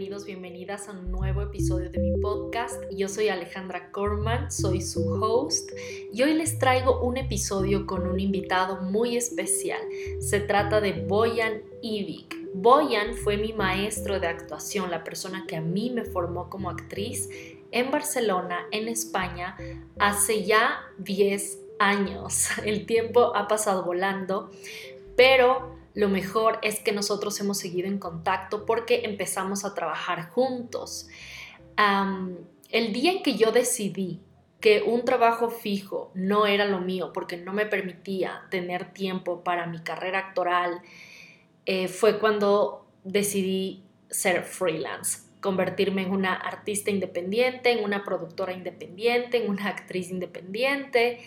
bienvenidos, bienvenidas a un nuevo episodio de mi podcast. Yo soy Alejandra Corman, soy su host y hoy les traigo un episodio con un invitado muy especial. Se trata de Boyan Ivik. Boyan fue mi maestro de actuación, la persona que a mí me formó como actriz en Barcelona, en España, hace ya 10 años. El tiempo ha pasado volando, pero lo mejor es que nosotros hemos seguido en contacto porque empezamos a trabajar juntos. el día en que yo decidí que un trabajo fijo no era lo mío porque no me permitía tener tiempo para mi carrera actoral, eh, fue cuando decidí ser freelance, convertirme en una artista independiente, en una productora independiente, en una actriz independiente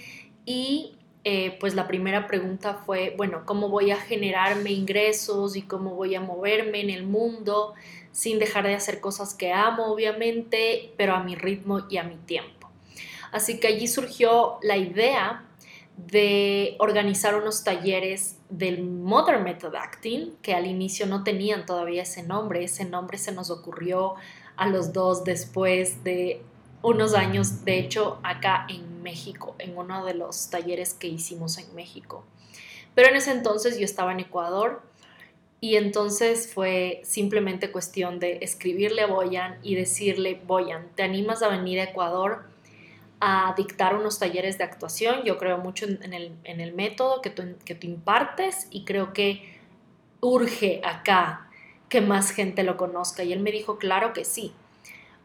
y eh, pues la primera pregunta fue, bueno, ¿cómo voy a generarme ingresos y cómo voy a moverme en el mundo sin dejar de hacer cosas que amo, obviamente, pero a mi ritmo y a mi tiempo? Así que allí surgió la idea de organizar unos talleres del Modern Method Acting, que al inicio no tenían todavía ese nombre, ese nombre se nos ocurrió a los dos después de unos años, de hecho, acá en México, en uno de los talleres que hicimos en México. Pero en ese entonces yo estaba en Ecuador y entonces fue simplemente cuestión de escribirle a Boyan y decirle, Boyan, ¿te animas a venir a Ecuador a dictar unos talleres de actuación? Yo creo mucho en el, método que que tú impartes y creo que urge acá que más gente lo conozca. Y él me dijo, claro que sí.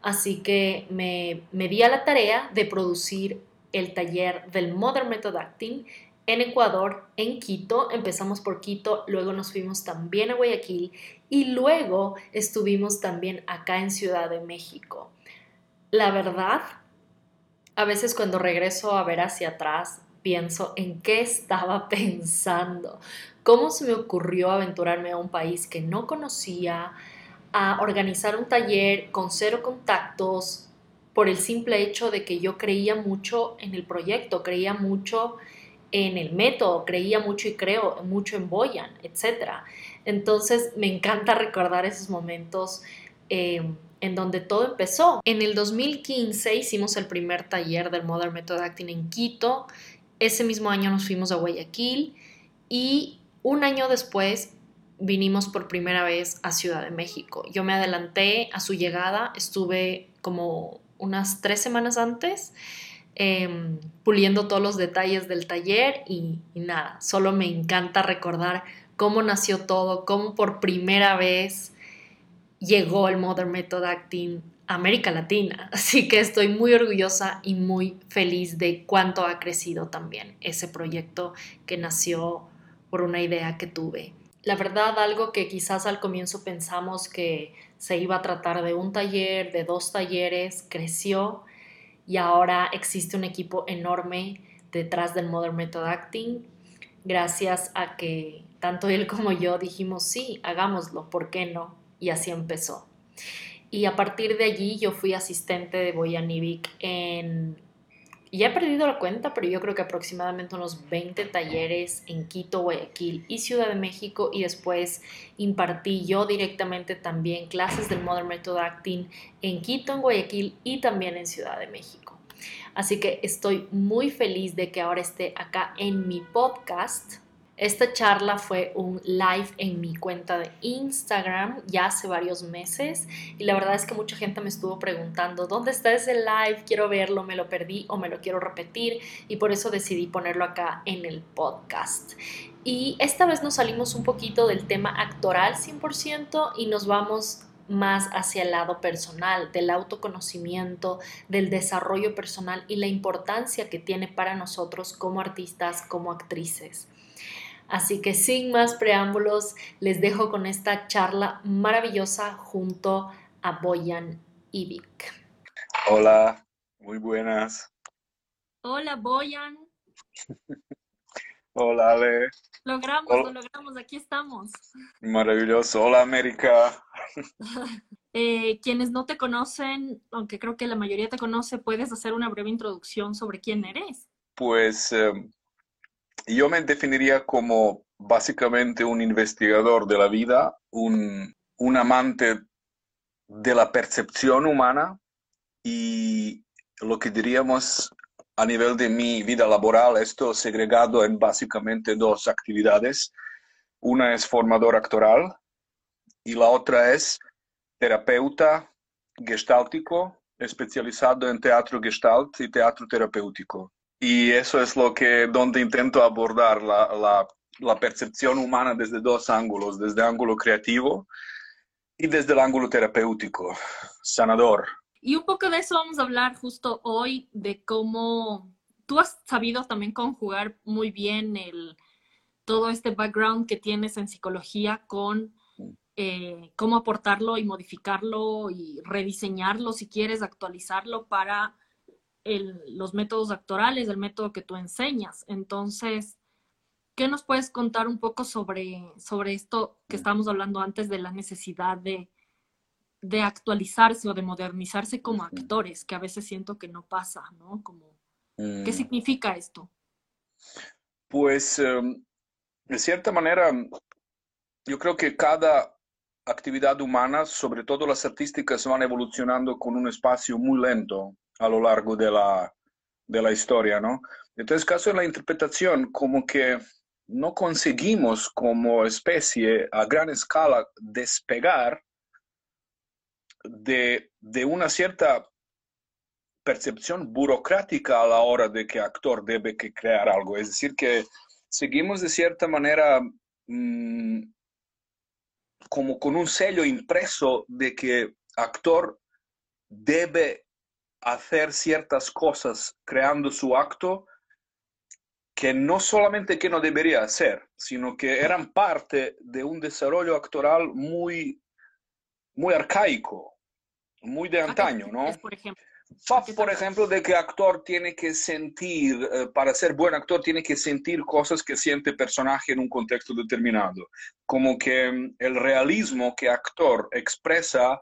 Así que me, me di a la tarea de producir el taller del Modern Method Acting en Ecuador, en Quito. Empezamos por Quito, luego nos fuimos también a Guayaquil y luego estuvimos también acá en Ciudad de México. La verdad, a veces cuando regreso a ver hacia atrás, pienso en qué estaba pensando, cómo se me ocurrió aventurarme a un país que no conocía, a organizar un taller con cero contactos por el simple hecho de que yo creía mucho en el proyecto, creía mucho en el método, creía mucho y creo mucho en Boyan, etc. Entonces me encanta recordar esos momentos em, en donde todo empezó. En el 2015 hicimos el primer taller del Modern Method Acting en Quito. Ese mismo año nos fuimos a Guayaquil y un año después vinimos por primera vez a Ciudad de México. Yo me adelanté a su llegada, estuve como unas tres semanas antes em, puliendo todos los detalles del taller y, y nada, solo me encanta recordar cómo nació todo, cómo por primera vez llegó el Modern Method Acting a América Latina. Así que estoy muy orgullosa y muy feliz de cuánto ha crecido también ese proyecto que nació por una idea que tuve la verdad, algo que quizás al comienzo pensamos que se iba a tratar de un taller, de dos talleres, creció y ahora existe un equipo enorme detrás del Modern Method Acting, gracias a que tanto él como yo dijimos, sí, hagámoslo, ¿por qué no? Y así empezó. Y a partir de allí yo fui asistente de Boyan en ya he perdido la cuenta, pero yo creo que aproximadamente unos 20 talleres en Quito, Guayaquil y Ciudad de México y después impartí yo directamente también clases del Modern Method Acting en Quito, en Guayaquil y también en Ciudad de México. Así que estoy muy feliz de que ahora esté acá en mi podcast esta charla fue un live en mi cuenta de Instagram ya hace varios meses y la verdad es que mucha gente me estuvo preguntando, ¿dónde está ese live? Quiero verlo, me lo perdí o me lo quiero repetir y por eso decidí ponerlo acá en el podcast. Y esta vez nos salimos un poquito del tema actoral 100% y nos vamos más hacia el lado personal, del autoconocimiento, del desarrollo personal y la importancia que tiene para nosotros como artistas, como actrices. Así que sin más preámbulos, les dejo con esta charla maravillosa junto a Boyan Ibik. Hola, muy buenas. Hola, Boyan. Hola, Ale. Logramos, lo logramos, aquí estamos. Maravilloso. Hola, América. Eh, quienes no te conocen, aunque creo que la mayoría te conoce, ¿puedes hacer una breve introducción sobre quién eres? Pues em, yo me definiría como básicamente un investigador de la vida, un, amante de la percepción humana y lo que diríamos a nivel de mi vida laboral, esto segregado en básicamente dos actividades. Una es formador actoral y la otra es terapeuta gestáltico especializado en teatro gestalt y teatro terapéutico. Y eso es lo que, donde intento abordar la, la, la percepción humana desde dos ángulos, desde el ángulo creativo y desde el ángulo terapéutico, sanador. Y un poco de eso vamos a hablar justo hoy, de cómo tú has sabido también conjugar muy bien el, todo este background que tienes en psicología con eh, cómo aportarlo y modificarlo y rediseñarlo si quieres, actualizarlo para los métodos actorales, el método que tú enseñas. Entonces, ¿qué nos puedes contar un poco sobre, sobre esto que estábamos hablando antes de la necesidad de, de actualizarse o de modernizarse como actores, que a veces siento que no pasa, ¿no? Como, ¿Qué mm. significa esto? Pues, em, de cierta manera, yo creo que cada actividad humana, sobre todo las artísticas, van evolucionando con un espacio muy lento a lo largo de la, de la historia, ¿no? Entonces, caso en la interpretación, como que no conseguimos como especie a gran escala despegar de, de una cierta percepción burocrática a la hora de que actor debe que crear algo. Es decir, que seguimos de cierta manera mmm, como con un sello impreso de que actor debe hacer ciertas cosas creando su acto que no solamente que no debería hacer, sino que eran parte de un desarrollo actoral muy, muy arcaico, muy de antaño, ¿no? Por ejemplo. Por ejemplo, de que actor tiene que sentir, eh, para ser buen actor, tiene que sentir cosas que siente personaje en un contexto determinado. Como que mm, el realismo que actor expresa,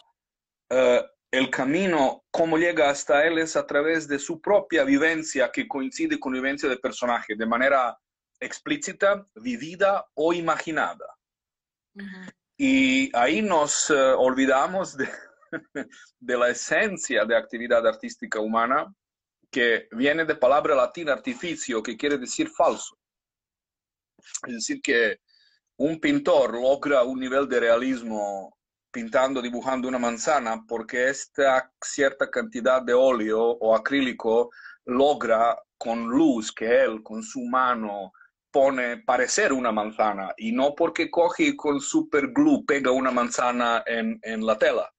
uh, el camino, cómo llega hasta él es a través de su propia vivencia que coincide con la vivencia del personaje, de manera explícita, vivida o imaginada. Y ahí nos uh, olvidamos de, de la esencia de actividad artística humana, que viene de palabra latina artificio, que quiere decir falso. Es decir, que un pintor logra un nivel de realismo pintando, dibujando una manzana, porque esta cierta cantidad de óleo o acrílico logra con luz que él, con su mano, pone parecer una manzana, y no porque coge y con super glue pega una manzana en, en la tela.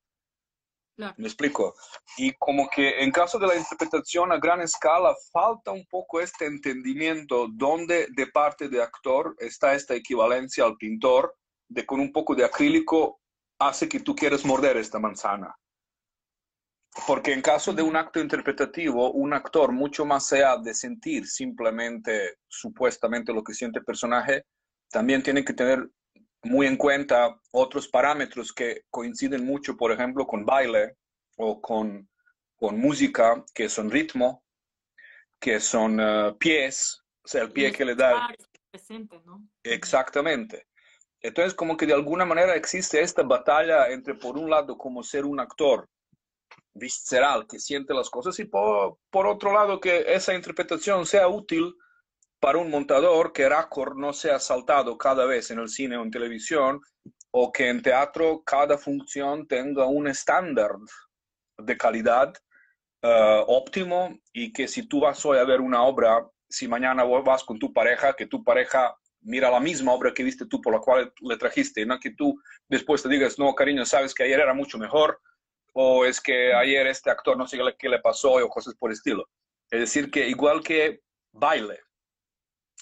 Me explico. Y como que en caso de la interpretación a gran escala, falta un poco este entendimiento donde de parte de actor está esta equivalencia al pintor, de con un poco de acrílico hace que tú quieras morder esta manzana. Porque en caso de un acto interpretativo, un actor mucho más allá de sentir simplemente supuestamente lo que siente el personaje, también tiene que tener muy en cuenta otros parámetros que coinciden mucho, por ejemplo, con baile o con, con música, que son ritmo, que son eh, pies, o sea, el pie que le da... Presente, ¿no? Exactamente. Entonces, como que de alguna manera existe esta batalla entre, por un lado, como ser un actor visceral que siente las cosas y por, por otro lado, que esa interpretación sea útil para un montador que Raccord no sea saltado cada vez en el cine o en televisión, o que en teatro cada función tenga un estándar de calidad uh, óptimo y que si tú vas hoy a ver una obra, si mañana vas con tu pareja, que tu pareja mira la misma obra que viste tú por la cual le trajiste, no que tú después te digas, no, cariño, sabes que ayer era mucho mejor, o es que ayer este actor no sé qué le pasó, o cosas por el estilo. Es decir, que igual que baile,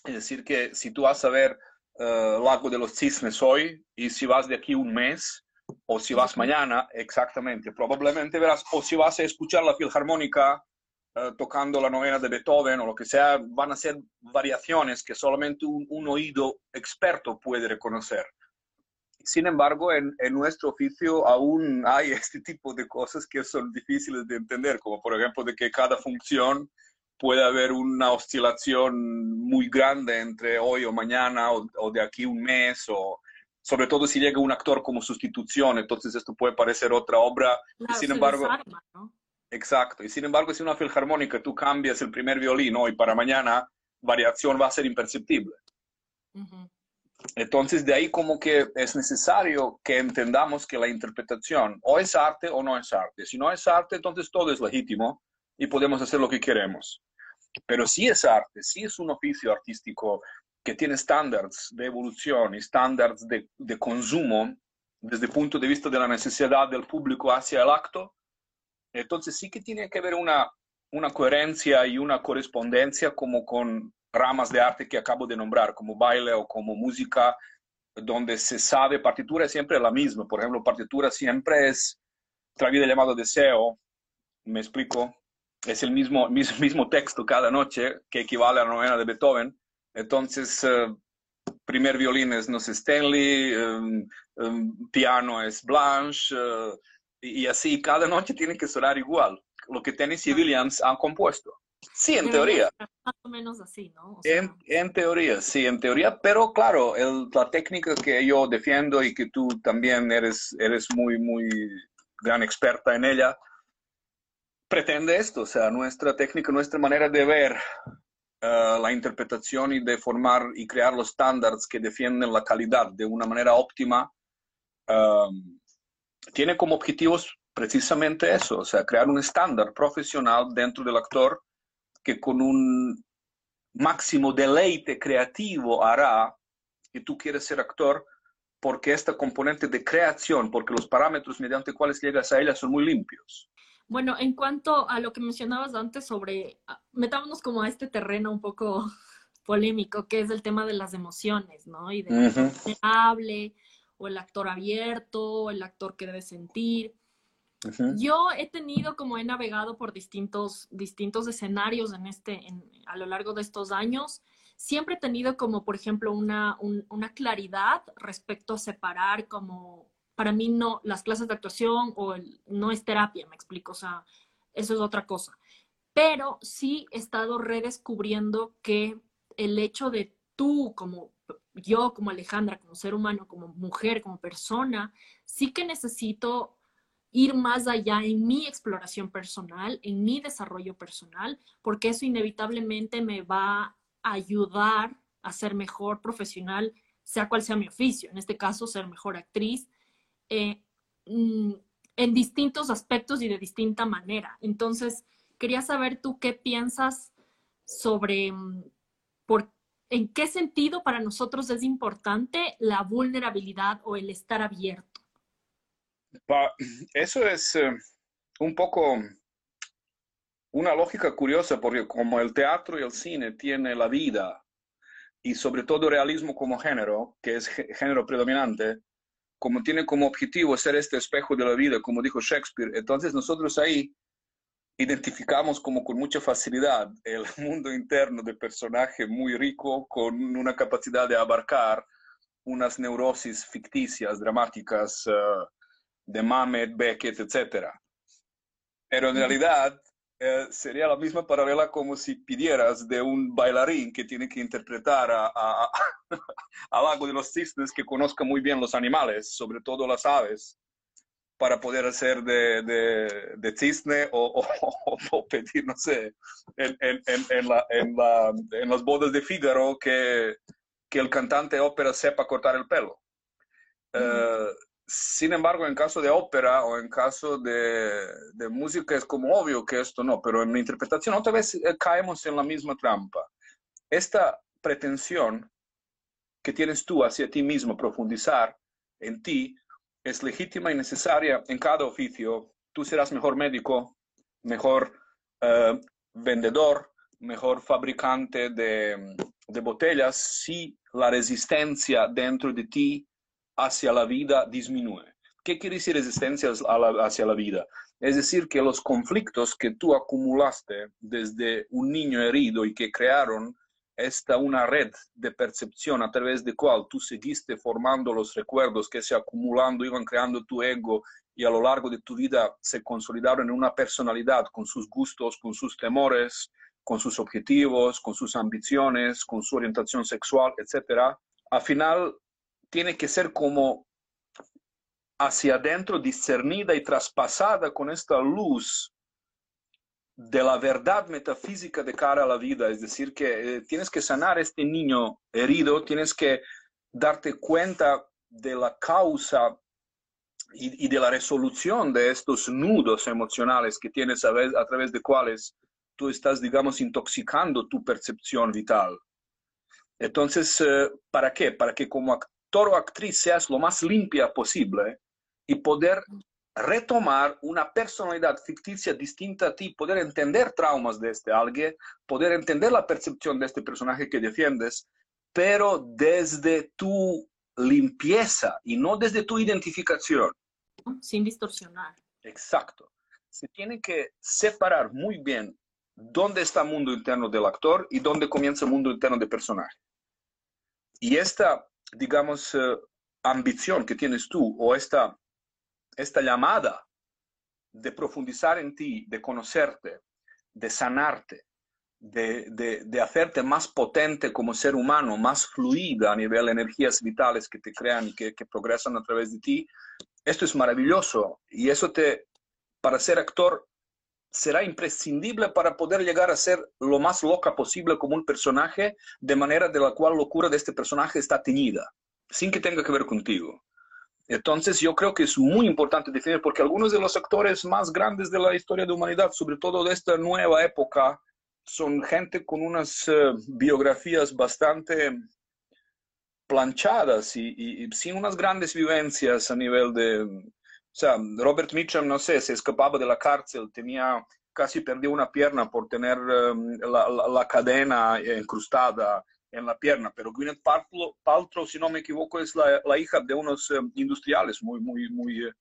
es decir, que si tú vas a ver uh, Lago de los Cisnes hoy y si vas de aquí un mes, o si vas mañana, exactamente, probablemente verás, o si vas a escuchar la Filharmónica uh, tocando la novena de Beethoven o lo que sea, van a ser variaciones que solamente un, un oído experto puede reconocer. Sin embargo, en, en, nuestro oficio aún hay este tipo de cosas que son difíciles de entender, como por ejemplo de que cada función puede haber una oscilación muy grande entre hoy o mañana o, o de aquí un mes o, sobre todo si llega un actor como sustitución, entonces esto puede parecer otra obra, y sin embargo... Exacto, y sin embargo, si una filharmónica tú cambias el primer violín hoy para mañana, variación va a ser imperceptible. Entonces, de ahí como que es necesario que entendamos que la interpretación o es arte o no es arte. Si no es arte, entonces todo es legítimo y podemos hacer lo que queremos. Pero si es arte, si es un oficio artístico que tiene estándares de evolución y estándares de, de consumo desde el punto de vista de la necesidad del público hacia el acto, entonces sí que tiene que haber una, una coherencia y una correspondencia como con ramas de arte que acabo de nombrar, como baile o como música, donde se sabe, partitura siempre la misma. Por ejemplo, partitura siempre es otra vida deseo, me explico, es el mismo, mismo, texto cada noche que equivale a la novena de Beethoven. Entonces, eh, primer violín es no sé, Stanley, um, um, piano es Blanche, uh, y, así cada noche tiene que sonar igual, lo que Tennessee Williams han compuesto. Sí, en teoría. Más o menos así, ¿no? en, en, teoría, sí, en teoría, pero claro, el, la técnica que yo defiendo y que tú también eres, eres muy, muy gran experta en ella, pretende esto, o sea, nuestra técnica, nuestra manera de ver uh, la interpretación y de formar y crear los estándares que defienden la calidad de una manera óptima, um, tiene como objetivos precisamente eso, o sea, crear un estándar profesional dentro del actor que con un máximo deleite creativo hará que tú quieres ser actor porque esta componente de creación, porque los parámetros mediante cuales llegas a ella son muy limpios. Bueno, en cuanto a lo que mencionabas antes sobre, ah, metámonos como a este terreno un poco polémico, que es el tema de las emociones, ¿no? Y de uh hable, o el actor abierto, o el actor que debe sentir. Yo he tenido, como he navegado por distintos, distintos escenarios en este, a lo largo de estos años, siempre he tenido como, por ejemplo, una, una claridad respecto a separar como, para mí no, las clases de actuación o el, no es terapia, me explico, o sea, eso es otra cosa. Pero sí he estado redescubriendo que el hecho de tú como yo, como Alejandra, como ser humano, como mujer, como persona, sí que necesito ir más allá en mi exploración personal, en mi desarrollo personal, porque eso inevitablemente me va a ayudar a ser mejor profesional, sea cual sea mi oficio, en este caso ser mejor actriz, eh, mm, en distintos aspectos y de distinta manera. Entonces, quería saber tú qué piensas sobre mm, en qué sentido para nosotros es importante la vulnerabilidad o el estar abierto. Eso es eh, un poco una lógica curiosa porque como el teatro y el cine tiene la vida y sobre todo realismo como género, que es género predominante, como tiene como objetivo ser este espejo de la vida, como dijo Shakespeare, entonces nosotros ahí identificamos como con mucha facilidad el mundo interno del personaje muy rico, con una capacidad de abarcar unas neurosis ficticias, dramáticas, uh, de Mamet, Beckett, etc. Pero en realidad eh, sería la misma paralela como si pidieras de un bailarín que tiene que interpretar a, a, al lago de los cisnes que conozca muy bien los animales, sobre todo las aves, para poder hacer de, de, de cisne o, o, pedir, no sé, en, en, en, la, la, en, las bodas de Fígaro que, que el cantante de ópera sepa cortar el pelo. Uh, sin embargo, en caso de ópera o en caso de, música es como obvio que esto no, pero en mi interpretación otra vez eh, caemos en la misma trampa. Esta pretensión que tienes tú hacia ti mismo, profundizar en ti, es legítima y necesaria en cada oficio. Tú serás mejor médico, mejor eh, vendedor, mejor fabricante de, de botellas si la resistencia dentro de ti hacia la vida disminuye. ¿Qué quiere decir resistencia hacia la vida? Es decir, que los conflictos que tú acumulaste desde un niño herido y que crearon esta una red de percepción a través de cual tú seguiste formando los recuerdos que se acumulando, iban creando tu ego y a lo largo de tu vida se consolidaron en una personalidad con sus gustos, con sus temores, con sus objetivos, con sus ambiciones, con su orientación sexual, etc. Al final tiene que ser como hacia adentro, discernida y traspasada con esta luz de la verdad metafísica de cara a la vida. Es decir, que eh, tienes que sanar a este niño herido, tienes que darte cuenta de la causa y, de la resolución de estos nudos emocionales que tienes a, a través de cuales tú estás, digamos, intoxicando tu percepción vital. Entonces, eh, ¿para qué? Para que como actor o actriz seas lo más limpia posible y poder retomar una personalidad ficticia distinta a ti, poder entender traumas de este alguien, poder entender la percepción de este personaje que defiendes, pero desde tu limpieza y no desde tu identificación. Sin distorsionar. Exacto. Se tiene que separar muy bien dónde está el mundo interno del actor y dónde comienza el mundo interno del personaje. Y esta, digamos, eh, ambición que tienes tú o esta, esta llamada de profundizar en ti, de conocerte, de sanarte, de, hacerte más potente como ser humano, más fluida a nivel de energías vitales que te crean y que, que progresan a través de ti, esto es maravilloso y eso te, para ser actor, será imprescindible para poder llegar a ser lo más loca posible como un personaje, de manera de la cual locura de este personaje está teñida, sin que tenga que ver contigo. Entonces yo creo que es muy importante definir, porque algunos de los actores más grandes de la historia de humanidad, sobre todo de esta nueva época, son gente con unas eh, biografías bastante planchadas y, sin unas grandes vivencias a nivel de... O sea, Robert Mitchum, no sé, se escapaba de la cárcel, tenía, casi perdió una pierna por tener em, la, cadena incrustada en la pierna, pero Gwyneth Paltrow, si no me equivoco, es la, hija de unos em, industriales muy, muy, muy, eh,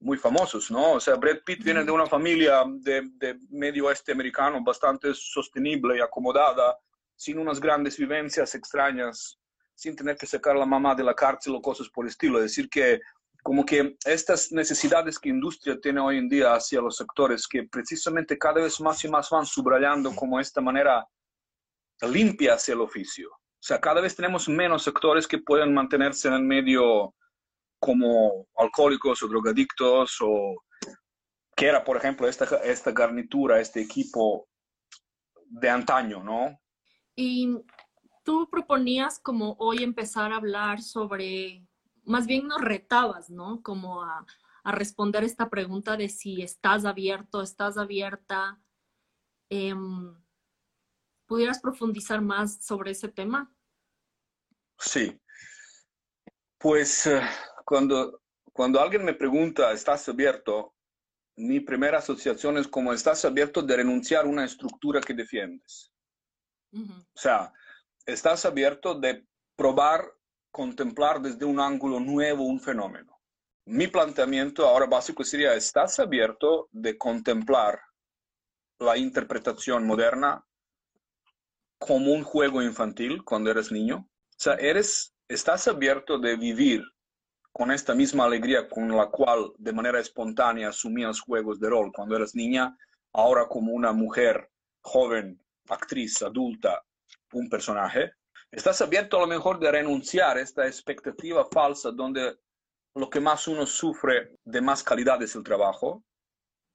muy famosos, ¿no? O sea, Brad Pitt viene de una familia de, de medio oeste americano bastante sostenible y acomodada, sin unas grandes vivencias extrañas sin tener que sacar a la mamá de la cárcel o cosas por el estilo. Es decir, que como que estas necesidades que industria tiene hoy en día hacia los sectores, que precisamente cada vez más y más van subrayando como esta manera limpia hacia el oficio. O sea, cada vez tenemos menos sectores que pueden mantenerse en el medio como alcohólicos o drogadictos o que era, por ejemplo, esta, esta garnitura, este equipo de antaño, ¿no? Y tú proponías como hoy empezar a hablar sobre, más bien nos retabas, ¿no? Como a, responder esta pregunta de si estás abierto, estás abierta. Em, ¿Pudieras profundizar más sobre ese tema? Sí. Pues eh, cuando, cuando alguien me pregunta, ¿estás abierto? Mi primera asociación es como estás abierto de renunciar a una estructura que defiendes. O sea, estás abierto de probar, contemplar desde un ángulo nuevo un fenómeno. Mi planteamiento ahora básico sería, ¿estás abierto de contemplar la interpretación moderna como un juego infantil cuando eres niño? O sea, eres, estás abierto de vivir con esta misma alegría con la cual de manera espontánea asumías juegos de rol cuando eras niña, ahora como una mujer joven, actriz, adulta, un personaje, estás abierto a lo mejor de renunciar a esta expectativa falsa donde lo que más uno sufre de más calidad es el trabajo.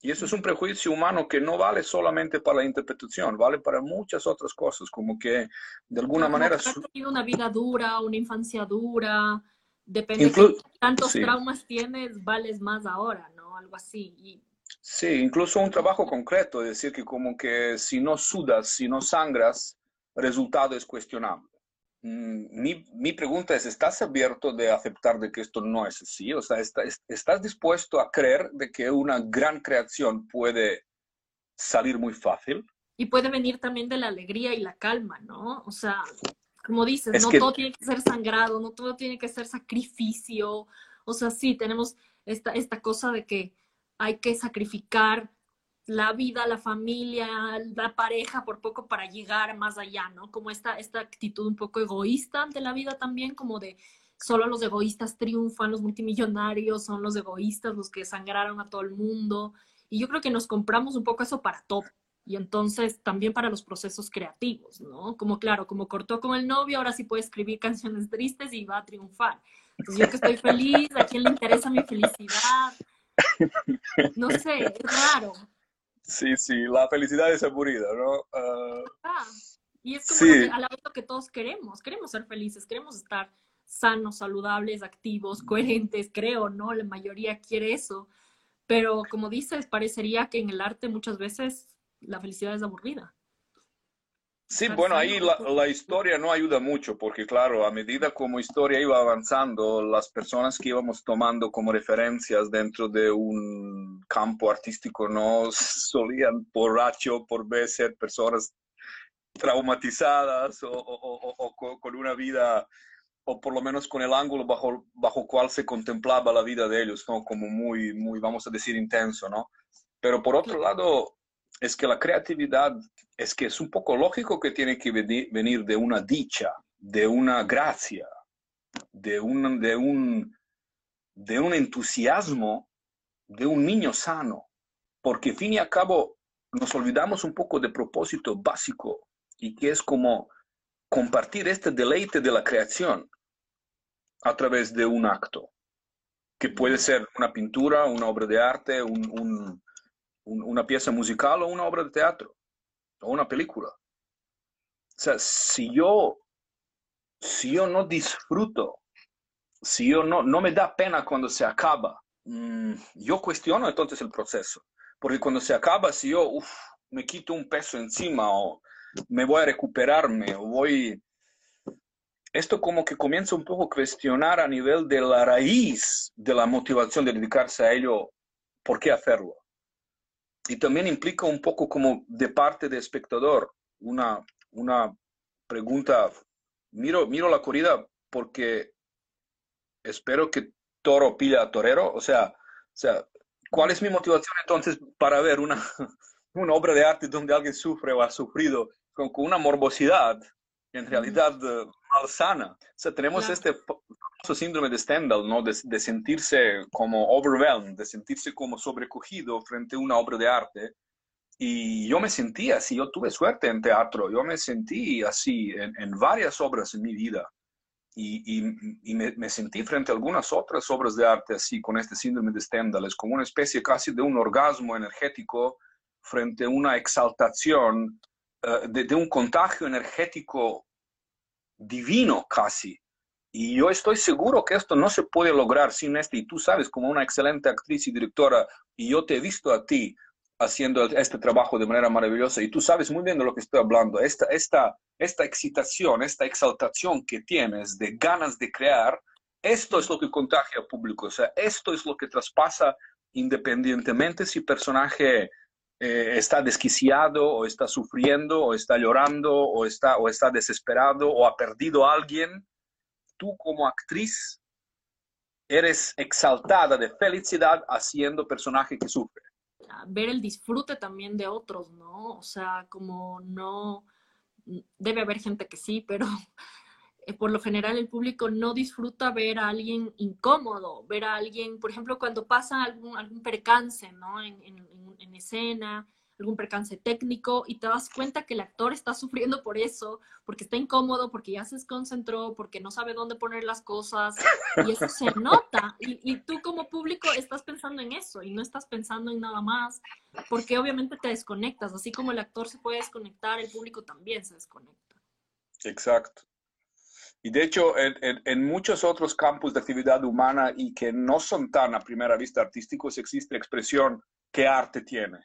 Y eso es un prejuicio humano que no vale solamente para la interpretación, vale para muchas otras cosas, como que de alguna manera... Has tenido una vida dura, una infancia dura, depende de tantos traumas tienes, vales más ahora, ¿no? Algo así. Y... Sí, incluso un trabajo concreto, es decir, que como que si no sudas, si no sangras, resultado es cuestionable. Mm, mi, mi, pregunta es, ¿estás abierto de aceptar de que esto no es así? O sea, ¿estás dispuesto a creer de que una gran creación puede salir muy fácil? Y puede venir también de la alegría y la calma, ¿no? O sea, como dices, no todo tiene que ser sangrado, no todo tiene que ser sacrificio. O sea, sí, tenemos esta, esta cosa de que hay que sacrificar la vida, la familia, la pareja por poco para llegar más allá, ¿no? Como esta, esta actitud un poco egoísta de la vida también, como de solo los egoístas triunfan, los multimillonarios son los egoístas, los que sangraron a todo el mundo. Y yo creo que nos compramos un poco eso para todo. Y entonces también para los procesos creativos, ¿no? Como claro, como cortó con el novio, ahora sí puede escribir canciones tristes y va a triunfar. Entonces, yo que estoy feliz, ¿a quién le interesa mi felicidad? No sé, es raro. Sí, sí, la felicidad es aburrida, ¿no? Uh, ah, y es como sí. a la vez lo que todos queremos. Queremos ser felices, queremos estar sanos, saludables, activos, coherentes, creo, ¿no? La mayoría quiere eso. Pero como dices, parecería que en el arte muchas veces la felicidad es aburrida. Sí, bueno, ahí la, la, historia no ayuda mucho porque, claro, a medida como historia iba avanzando, las personas que íbamos tomando como referencias dentro de un campo artístico no solían por H o por B ser personas traumatizadas o, o, o, con una vida, o por lo menos con el ángulo bajo, bajo cual se contemplaba la vida de ellos, ¿no? Como muy, muy, vamos a decir, intenso, ¿no? Pero por otro lado, es que la creatividad es que es un poco lógico que tiene que venir de una dicha, de una gracia, de un, de un, de un entusiasmo de un niño sano, porque fin y a cabo nos olvidamos un poco de propósito básico y que es como compartir este deleite de la creación a través de un acto, que puede ser una pintura, una obra de arte, un, un, una pieza musical o una obra de teatro o una película. O sea, si yo, si yo no disfruto, si yo no, no me da pena cuando se acaba, mm, yo cuestiono entonces el proceso. Porque cuando se acaba, si yo me quito un peso encima o me voy a recuperarme o voy... Esto como que comienza un poco a cuestionar a nivel de la raíz de la motivación de dedicarse a ello, ¿por qué hacerlo? Y también implica un poco como de parte de espectador una, una pregunta. Miro, miro la corrida porque espero que toro pilla a torero. O sea, o sea, ¿cuál es mi motivación entonces para ver una, obra de arte donde alguien sufre o ha sufrido con, con una morbosidad en realidad uh, malsana? O sea, tenemos este síndrome de Stendhal, ¿no? De, de, sentirse como overwhelmed, de sentirse como sobrecogido frente a una obra de arte. Y yo me sentí así, yo tuve suerte en teatro, yo me sentí así en, en varias obras en mi vida. Y, y, y me, me, sentí frente a algunas otras obras de arte así, con este síndrome de Stendhal. Es como una especie casi de un orgasmo energético frente a una exaltación, uh, de, un contagio energético divino casi, y yo estoy seguro que esto no se puede lograr sin este, y tú sabes, como una excelente actriz y directora, y yo te he visto a ti haciendo este trabajo de manera maravillosa, y tú sabes muy bien de lo que estoy hablando, esta, esta, esta excitación, esta exaltación que tienes de ganas de crear, esto es lo que contagia al público, o sea, esto es lo que traspasa independientemente si personaje eh, está desquiciado o está sufriendo o está llorando o está, o está desesperado o ha perdido a alguien tú como actriz eres exaltada de felicidad haciendo personaje que sufre. Ver el disfrute también de otros, ¿no? O sea, como no, debe haber gente que sí, pero por lo general el público no disfruta ver a alguien incómodo, ver a alguien, por ejemplo, cuando pasa algún, algún percance, ¿no? En, en, en escena, algún percance técnico y te das cuenta que el actor está sufriendo por eso, porque está incómodo, porque ya se desconcentró, porque no sabe dónde poner las cosas y eso se nota. Y, y, tú como público estás pensando en eso y no estás pensando en nada más, porque obviamente te desconectas, así como el actor se puede desconectar, el público también se desconecta. Exacto. Y de hecho, en, en, en, muchos otros campos de actividad humana y que no son tan a primera vista artísticos, existe expresión ¿qué arte tiene?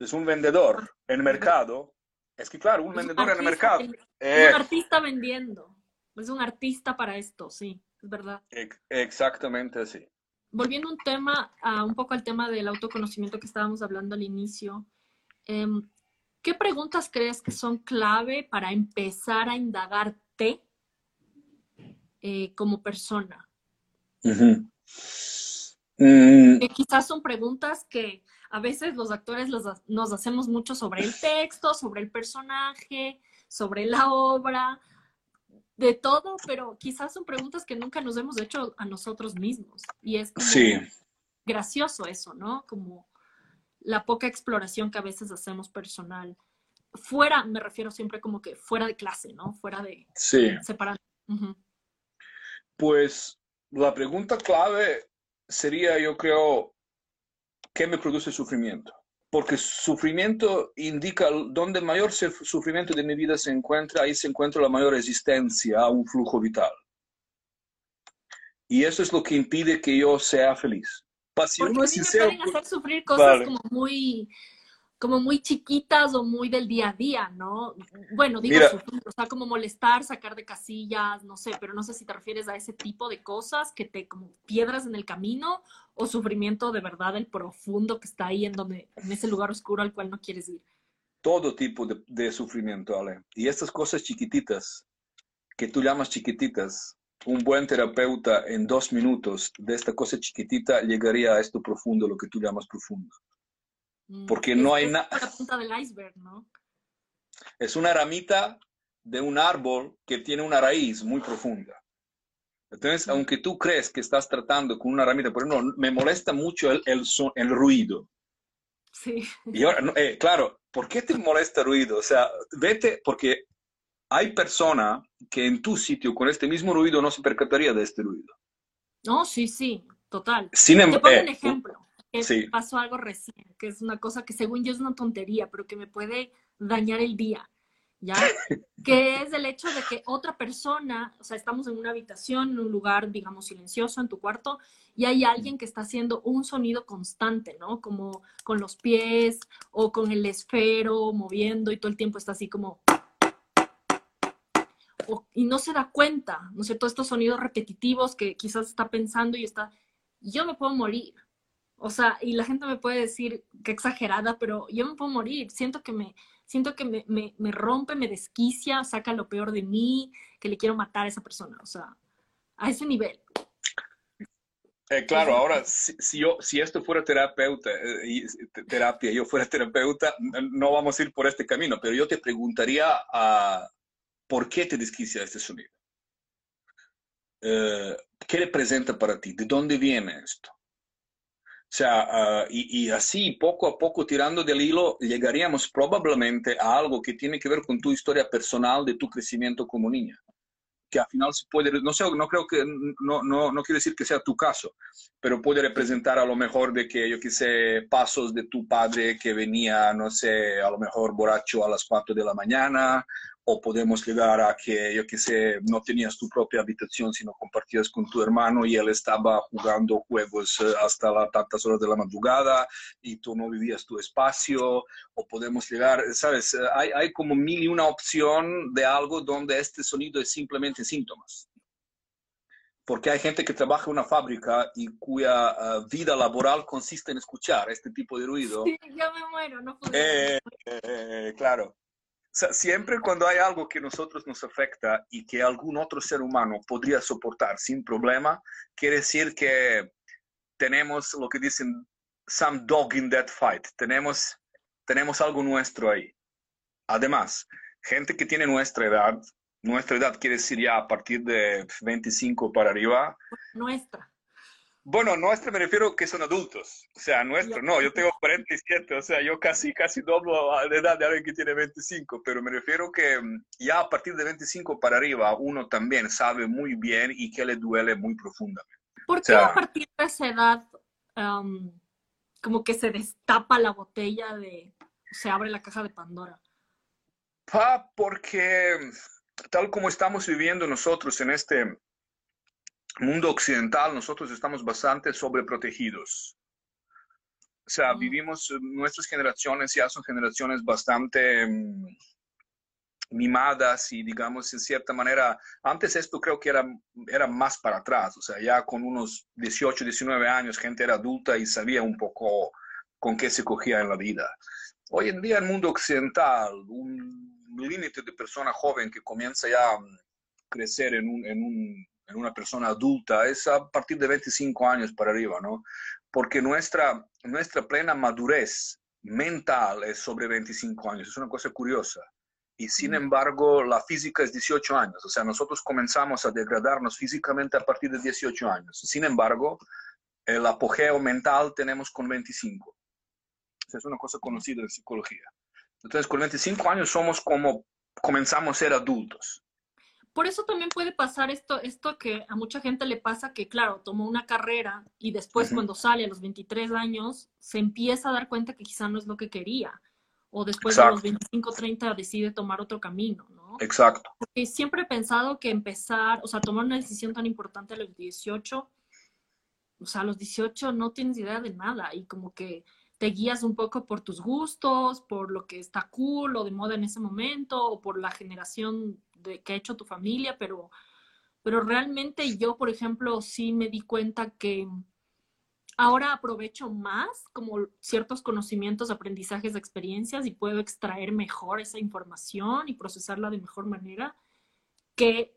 es un vendedor en el mercado. Es que claro, un es vendedor un en el mercado. Es un artista vendiendo. Es un artista para esto, sí, es verdad. Exactamente así. Volviendo un tema, a un poco al tema del autoconocimiento que estábamos hablando al inicio, eh, ¿qué preguntas crees que son clave para empezar a indagarte eh, como persona? Uh -huh. mm. que quizás son preguntas que a veces los actores los, nos hacemos mucho sobre el texto, sobre el personaje, sobre la obra, de todo, pero quizás son preguntas que nunca nos hemos hecho a nosotros mismos. Y es como sí. gracioso eso, ¿no? Como la poca exploración que a veces hacemos personal. Fuera, me refiero siempre como que fuera de clase, ¿no? Fuera de sí. separado. Uh -huh. Pues la pregunta clave sería, yo creo, ¿qué me produce sufrimiento? Porque sufrimiento indica donde mayor sufrimiento de mi vida se encuentra, ahí se encuentra la mayor resistencia a un flujo vital. Y eso es lo que impide que yo sea feliz. Si Porque uno es sincero, pueden hacer sufrir cosas como muy como muy chiquitas o muy del día a día, ¿no? Bueno, digo sufrir, o sea, como molestar, sacar de casillas, no sé, pero no sé si te refieres a ese tipo de cosas que te como piedras en el camino o sufrimiento de verdad el profundo que está ahí en donde en ese lugar oscuro al cual no quieres ir. Todo tipo de, de sufrimiento, Ale. Y estas cosas chiquititas que tú llamas chiquititas, un buen terapeuta en dos minutos de esta cosa chiquitita llegaría a esto profundo, lo que tú llamas profundo. Mm, Porque no hay nada. la punta del iceberg, ¿no? Es una ramita de un árbol que tiene una raíz muy profunda. Entonces, mm. aunque tú crees que estás tratando con una ramita, pero no, me molesta mucho el, el, el ruido. Sí. Y ahora, eh, claro, ¿por qué te molesta el ruido? O sea, vete, porque hay persona que en tu sitio con este mismo ruido no se percataría de este ruido. No, sí, sí, total. Sin embargo, un eh, ejemplo que pasó algo recién, que es una cosa que según yo es una tontería, pero que me puede dañar el día, ¿ya? que es el hecho de que otra persona, o sea, estamos en una habitación, en un lugar, digamos, silencioso, en tu cuarto, y hay alguien que está haciendo un sonido constante, ¿no? Como con los pies o con el esfero moviendo y todo el tiempo está así como... y no se da cuenta, ¿no es cierto? Estos sonidos repetitivos que quizás está pensando y está... Yo me puedo morir, o sea, y la gente me puede decir que exagerada, pero yo me puedo morir. Siento que me, siento que me, me, me, rompe, me desquicia, saca lo peor de mí, que le quiero matar a esa persona. O sea, a ese nivel. Eh, claro, ahora, si, yo, si esto fuera terapeuta, eh, y, terapia, yo fuera terapeuta, no vamos a ir por este camino, pero yo te preguntaría a, ¿por qué te desquicia este sonido? Eh, ¿Qué representa para ti? ¿De dónde viene esto? O sea, ah, y, así poco a poco tirando del hilo llegaríamos probablemente a algo que tiene que ver con tu historia personal de tu crecimiento como niña. Que al final se puede, no sé, no creo que, no, no, no quiero decir que sea tu caso, pero puede representar a lo mejor de que, yo qué sé, pasos de tu padre que venía, no sé, a lo mejor borracho a las 4 de la mañana, o podemos llegar a que, yo qué sé, no tenías tu propia habitación, sino compartías con tu hermano y él estaba jugando juegos eh, hasta las tantas horas de la madrugada y tú no vivías tu espacio, o podemos llegar, sabes, eh, hay, hay como mil y una opción de algo donde este sonido es simplemente síntomas. Porque hay gente que trabaja en una fábrica y cuya eh, vida laboral consiste en escuchar este tipo de ruido. Sí, yo me muero, no eh, claro siempre cuando hay algo que nosotros nos afecta y que algún otro ser humano podría soportar sin problema, quiere decir que tenemos lo que dicen some dog in that fight. Tenemos, tenemos algo nuestro ahí. Además, gente que tiene nuestra edad, nuestra edad quiere decir ya a partir de 25 para arriba. Nuestra. Bueno, nuestro me refiero que son adultos. O sea, nuestro, no, yo tengo 47, o sea, yo casi, casi doblo la edad de alguien que tiene 25, pero me refiero que mm, ya a partir de 25 para arriba uno también sabe muy bien y que le duele muy profundamente. ¿Por qué a partir de esa edad como que se destapa la botella de, se abre la caja de Pandora? Pa, porque mm, tal como estamos viviendo nosotros en este mundo occidental nosotros estamos bastante sobreprotegidos. O sea, vivimos, nuestras generaciones ya son generaciones bastante mm, mimadas y digamos en cierta manera, antes esto creo que era, era más para atrás, o sea, ya con unos 18, 19 años gente era adulta y sabía un poco con qué se cogía en la vida. Hoy en día en el mundo occidental, un límite de persona joven que comienza ya a crecer en un, en un en una persona adulta es a partir de 25 años para arriba, ¿no? Porque nuestra, nuestra plena madurez mental es sobre 25 años, es una cosa curiosa. Y sin embargo, la física es 18 años, o sea, nosotros comenzamos a degradarnos físicamente a partir de 18 años. Sin embargo, el apogeo mental tenemos con 25. es una cosa conocida en psicología. Entonces, con 25 años somos como comenzamos a ser adultos. Por eso también puede pasar esto, esto que a mucha gente le pasa que, claro, tomó una carrera y después cuando sale a los 23 años se empieza a dar cuenta que quizá no es lo que quería. O después de los 25, 30 decide tomar otro camino, ¿no? Exacto. Porque siempre he pensado que empezar, o sea, tomar una decisión tan importante a los 18, o sea, a los 18 no tienes idea de nada y como que te guías un poco por tus gustos, por lo que está cool o de moda en ese momento, o por la generación de, que ha hecho tu familia, pero, pero realmente yo, por ejemplo, sí me di cuenta que ahora aprovecho más como ciertos conocimientos, aprendizajes, experiencias y puedo extraer mejor esa información y procesarla de mejor manera que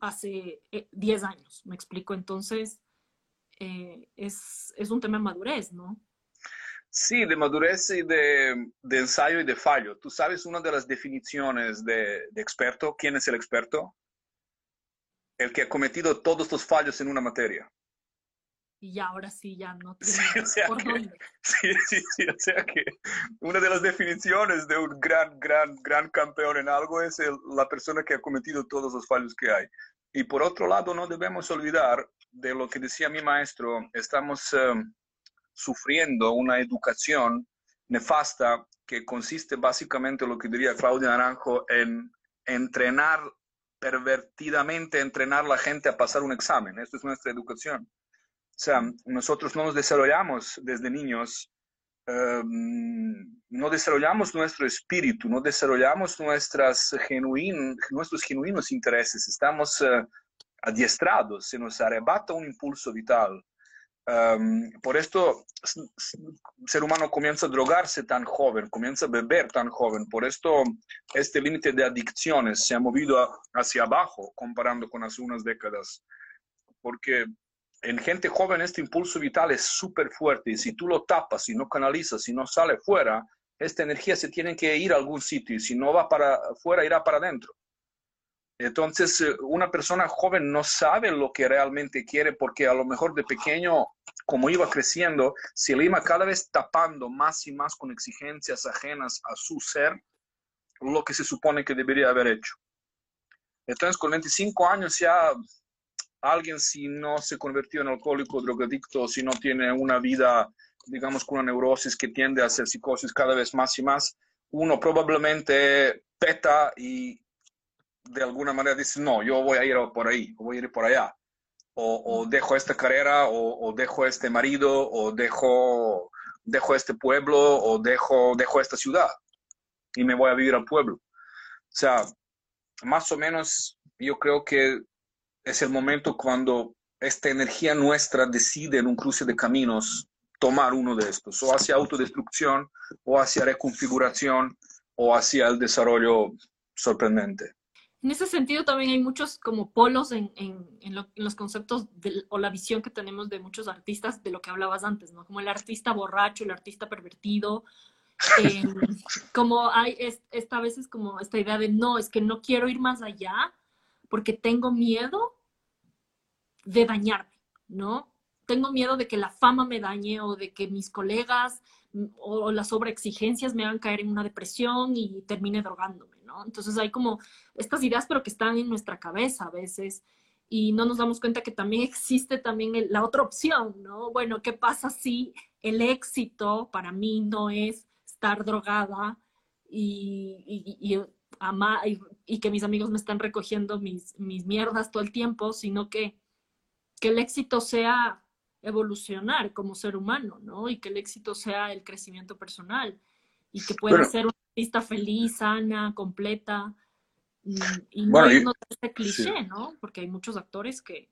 hace 10 eh, años, me explico. Entonces, eh, es, es un tema de madurez, ¿no? Sí, de madurez y de, ensayo y de fallo. Tú sabes una de las definiciones de, experto. ¿Quién es el experto? El que ha cometido todos los fallos en una materia. Y ahora sí, ya no tiene Sí, sí, sí, o sea que una de las definiciones de un gran, gran, gran campeón en algo es la persona que ha cometido todos los fallos que hay. Y por otro lado, no debemos olvidar de lo que decía mi maestro, estamos... Em, sufriendo una educación nefasta que consiste básicamente, lo que diría Claudia Naranjo, en entrenar pervertidamente, entrenar a la gente a pasar un examen. Esto es nuestra educación. O sea, nosotros no nos desarrollamos desde niños, em, no desarrollamos nuestro espíritu, no desarrollamos nuestras genuin, nuestros genuinos intereses, estamos uh, adiestrados, se nos arrebata un impulso vital por esto ser humano comienza a drogarse tan joven, comienza a beber tan joven. Por esto este límite de adicciones se ha movido hacia abajo comparando con hace unas décadas. Porque en gente joven este impulso vital es súper fuerte y si tú lo tapas, si no canalizas, si no sale fuera, esta energía se tiene que ir a algún sitio y si no va para afuera, irá para adentro. Entonces, eh, una persona joven no sabe lo que realmente quiere porque a lo mejor de pequeño, como iba creciendo, se le iba cada vez tapando más y más con exigencias ajenas a su ser lo que se supone que debería haber hecho. Entonces, con 25 años ya alguien si no se convirtió en alcohólico, drogadicto, si no tiene una vida, digamos, con una neurosis que tiende a hacer psicosis cada vez más y más, uno probablemente peta y de alguna manera dice, no, yo voy a ir por ahí, o voy a ir por allá, o, dejo esta carrera, o, dejo este marido, o dejo, dejo este pueblo, o dejo, dejo esta ciudad, y me voy a vivir al pueblo. O sea, más o menos yo creo que es el momento cuando esta energía nuestra decide en un cruce de caminos tomar uno de estos, o hacia autodestrucción, o hacia reconfiguración, o hacia el desarrollo sorprendente. En ese sentido también hay muchos como polos en, los conceptos o la visión que tenemos de muchos artistas de lo que hablabas antes, ¿no? Como el artista borracho, el artista pervertido, em, como hay esta vez es como esta idea de no, es que no quiero ir más allá porque tengo miedo de dañarme, ¿no? Tengo miedo de que la fama me dañe o de que mis colegas mm, o las sobreexigencias me hagan caer en una depresión y termine drogándome. Entonces hay como estas ideas, pero que están en nuestra cabeza a veces y no nos damos cuenta que también existe también la otra opción, ¿no? Bueno, ¿qué pasa si el éxito para mí no es estar drogada y, y, y, que mis amigos me están recogiendo mis, mis mierdas todo el tiempo, sino que, que el éxito sea evolucionar como ser humano, ¿no? Y que el éxito sea el crecimiento personal y que pueda ser una artista feliz, sana, completa. Mm, y no bueno, este cliché, ¿no? Porque hay muchos actores que,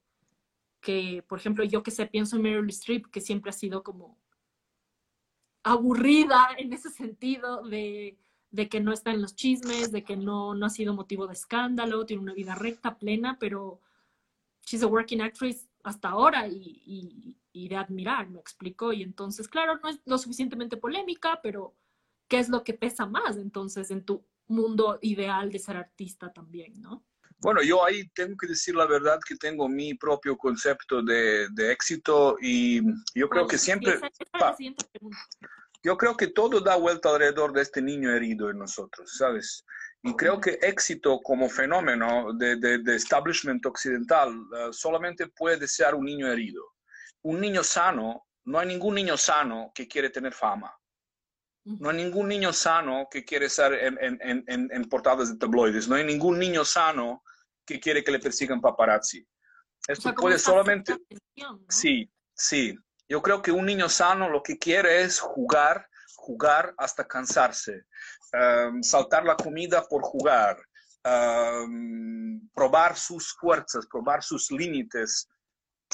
que, por ejemplo, yo que sé, pienso en Meryl Streep, que siempre ha sido como aburrida en ese sentido de, de que no está en los chismes, de que no, no ha sido motivo de escándalo, tiene una vida recta, plena, pero she's a working actress hasta ahora y, y, y de admirar, me explico. Y entonces, claro, no es lo suficientemente polémica, pero qué es lo que pesa más entonces en tu mundo ideal de ser artista también, ¿no? Bueno, yo ahí tengo que decir la verdad que tengo mi propio concepto de, éxito y yo creo que siempre... yo creo que todo da vuelta alrededor de este niño herido en nosotros, ¿sabes? Y creo que éxito como fenómeno de, de, establishment occidental eh, solamente puede desear un niño herido. Un niño sano, no hay ningún niño sano que quiere tener fama. No hay ningún niño sano que quiere estar en, en, en, en, portadas de tabloides. No hay ningún niño sano que quiere que le persigan paparazzi. Esto puede solamente... Sí, sí. Yo creo que un niño sano lo que quiere es jugar, jugar hasta cansarse, em, saltar la comida por jugar, em, probar sus fuerzas, probar sus límites,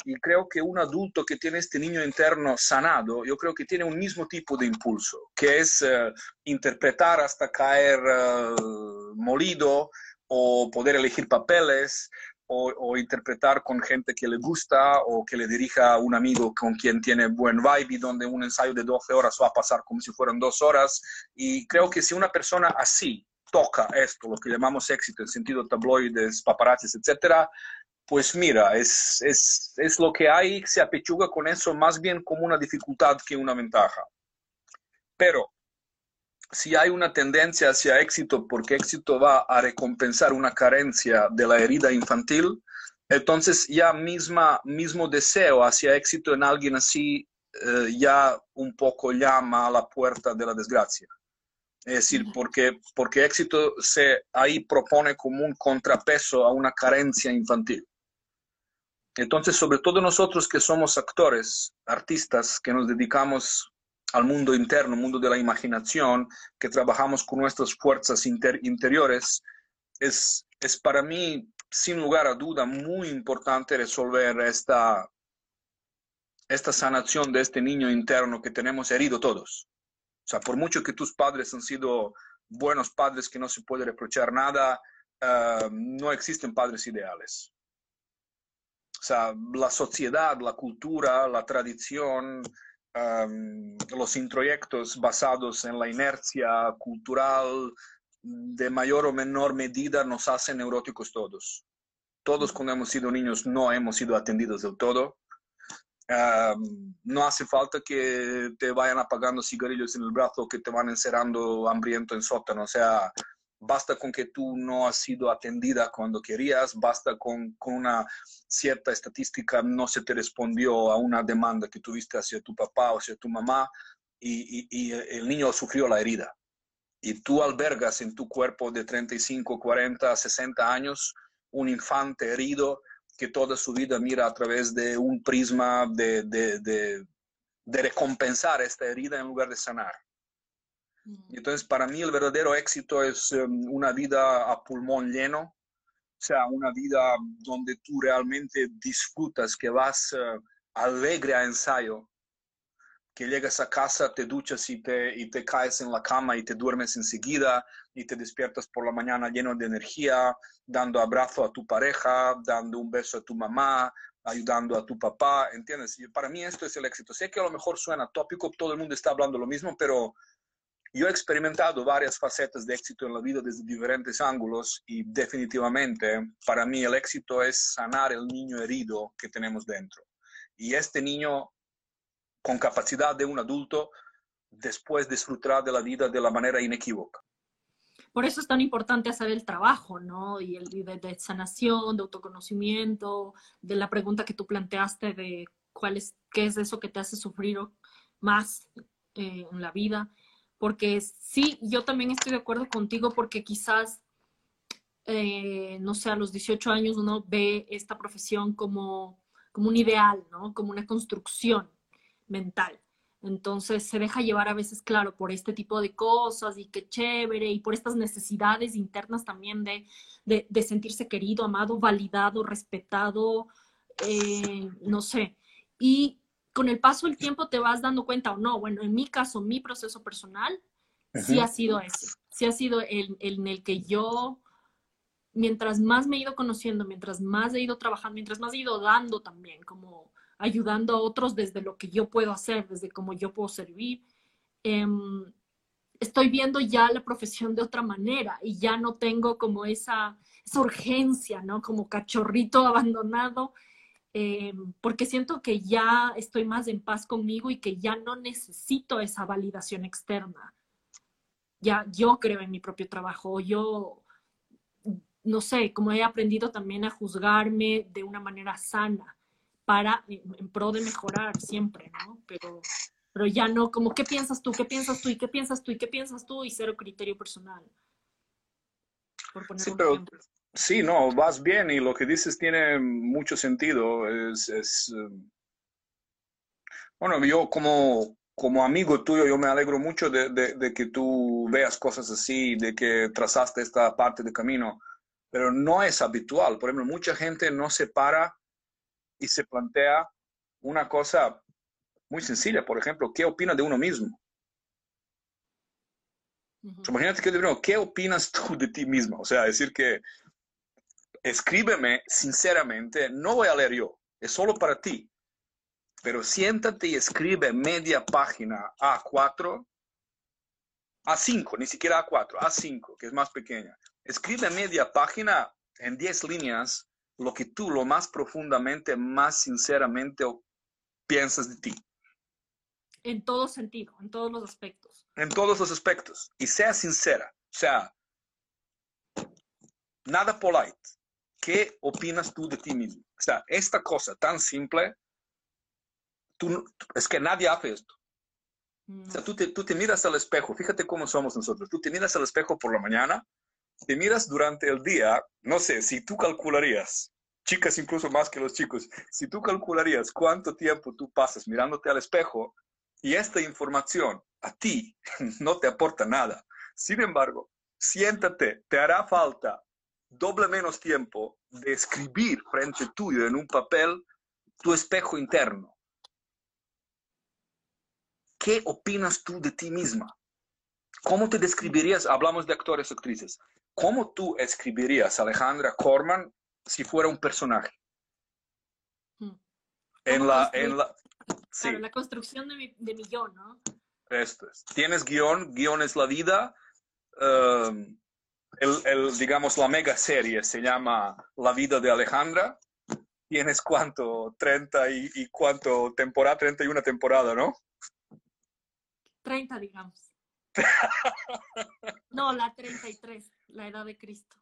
y creo que un adulto que tiene este niño interno sanado, yo creo que tiene un mismo tipo de impulso, que es eh, interpretar hasta caer eh, molido o poder elegir papeles o, o, interpretar con gente que le gusta o que le dirija a un amigo con quien tiene buen vibe y donde un ensayo de 12 horas va a pasar como si fueran dos horas. Y creo que si una persona así toca esto, lo que llamamos éxito en sentido tabloides, paparazzis, etcétera, pues mira, es, es, es, lo que hay, se apechuga con eso más bien como una dificultad que una ventaja. Pero si hay una tendencia hacia éxito porque éxito va a recompensar una carencia de la herida infantil, entonces ya misma, mismo deseo hacia éxito en alguien así eh, ya un poco llama a la puerta de la desgracia. Es decir, porque, porque éxito se ahí propone como un contrapeso a una carencia infantil. Entonces, sobre todo nosotros que somos actores, artistas, que nos dedicamos al mundo interno, mundo de la imaginación, que trabajamos con nuestras fuerzas interiores, es, es para mí, sin lugar a duda, muy importante resolver esta, esta sanación de este niño interno que tenemos herido todos. O sea, por mucho que tus padres han sido buenos padres que no se puede reprochar nada, uh, no existen padres ideales. O sea, la sociedad, la cultura, la tradición, um, los introyectos basados en la inercia cultural de mayor o menor medida nos hacen neuróticos todos. Todos cuando hemos sido niños no hemos sido atendidos del todo. Um, no hace falta que te vayan apagando cigarrillos en el brazo, que te van encerrando hambriento en sótano. O sea, basta con que tú no has sido atendida cuando querías, basta con, con, una cierta estadística, no se te respondió a una demanda que tuviste hacia tu papá o hacia tu mamá y, y, y el niño sufrió la herida. Y tú albergas en tu cuerpo de 35, 40, 60 años un infante herido que toda su vida mira a través de un prisma de, de, de, de recompensar esta herida en lugar de sanar. Entonces, para mí el verdadero éxito es em, una vida a pulmón lleno, o sea, una vida donde tú realmente disfrutas, que vas uh, alegre a ensayo, que llegas a casa, te duchas y te, y te caes en la cama y te duermes enseguida y te despiertas por la mañana lleno de energía, dando abrazo a tu pareja, dando un beso a tu mamá, ayudando a tu papá, ¿entiendes? Para mí esto es el éxito. Sé que a lo mejor suena tópico, todo el mundo está hablando lo mismo, pero yo he experimentado varias facetas de éxito en la vida desde diferentes ángulos y definitivamente para mí el éxito es sanar el niño herido que tenemos dentro. Y este niño con capacidad de un adulto después disfrutará de la vida de la manera inequívoca. Por eso es tan importante hacer el trabajo, ¿no? Y el de, de sanación, de autoconocimiento, de la pregunta que tú planteaste de cuál es, qué es eso que te hace sufrir más eh, en la vida porque sí, yo también estoy de acuerdo contigo porque quizás, eh, no sé, a los 18 años uno ve esta profesión como, como un ideal, ¿no? Como una construcción mental. Entonces se deja llevar a veces, claro, por este tipo de cosas y qué chévere, y por estas necesidades internas también de, de, sentirse querido, amado, validado, respetado, eh, no sé. Y con el paso del tiempo te vas dando cuenta o no. Bueno, en mi caso, mi proceso personal sí ha sido ese. Sí ha sido el, en el que yo, mientras más me he ido conociendo, mientras más he ido trabajando, mientras más he ido dando también, como ayudando a otros desde lo que yo puedo hacer, desde cómo yo puedo servir, em, estoy viendo ya la profesión de otra manera y ya no tengo como esa, esa urgencia, ¿no? Como cachorrito abandonado eh, porque siento que ya estoy más en paz conmigo y que ya no necesito esa validación externa. ya yo creo en mi propio trabajo, yo, no sé, como he aprendido también a juzgarme de una manera sana para, en, pro de mejorar siempre, ¿no? Pero, pero ya no, como, ¿qué piensas tú? ¿Qué piensas tú? ¿Y qué piensas tú? ¿Y qué piensas tú? Y cero criterio personal. Por poner sí, pero, sí, no, vas bien y lo que dices tiene mucho sentido. Es, es um, bueno, yo como, como amigo tuyo, yo me alegro mucho de, de, que tú veas cosas así, de que trazaste esta parte de camino, pero no es habitual. Por ejemplo, mucha gente no se para y se plantea una cosa muy sencilla, por ejemplo, ¿qué opina de uno mismo? Imagínate que ¿qué opinas tú de ti mismo? O sea, decir que escríbeme sinceramente, no voy a leer yo, es solo para ti pero siéntate y escribe media página A4, A5, ni siquiera A4, A5, que es más pequeña. Escribe media página en 10 líneas lo que tú lo más profundamente, más sinceramente piensas de ti. En todo sentido, en todos los aspectos. En todos los aspectos. Y sea sincera. O sea, nada polite. ¿Qué opinas tú de ti mismo? O sea, esta cosa tan simple es que nadie hace esto. O sea, tú te, tú te miras al espejo, fíjate cómo somos nosotros. Tú te miras al espejo por la mañana, te miras durante el día, no sé, si tú calcularías, chicas incluso más que los chicos, si tú calcularías cuánto tiempo tú pasas mirándote al espejo y esta información a ti no te aporta nada. Sin embargo, siéntate, te hará falta doble menos tiempo de escribir frente tuyo en un papel tu espejo interno. ¿Qué opinas tú de ti misma? ¿Cómo te describirías? Hablamos de actores y actrices. ¿Cómo tú escribirías Alejandra Corman si fuera un personaje? Hmm. En la, en la, sí. la construcción de mi, de mi guion, ¿no? Esto es. Tienes guion, guion es la vida. Um, el, el, digamos, la mega serie se llama La vida de Alejandra. Tienes cuánto, 30 y, y cuánto temporada, 31 temporada, ¿no? 30, digamos. no, la 33, la edad de Cristo.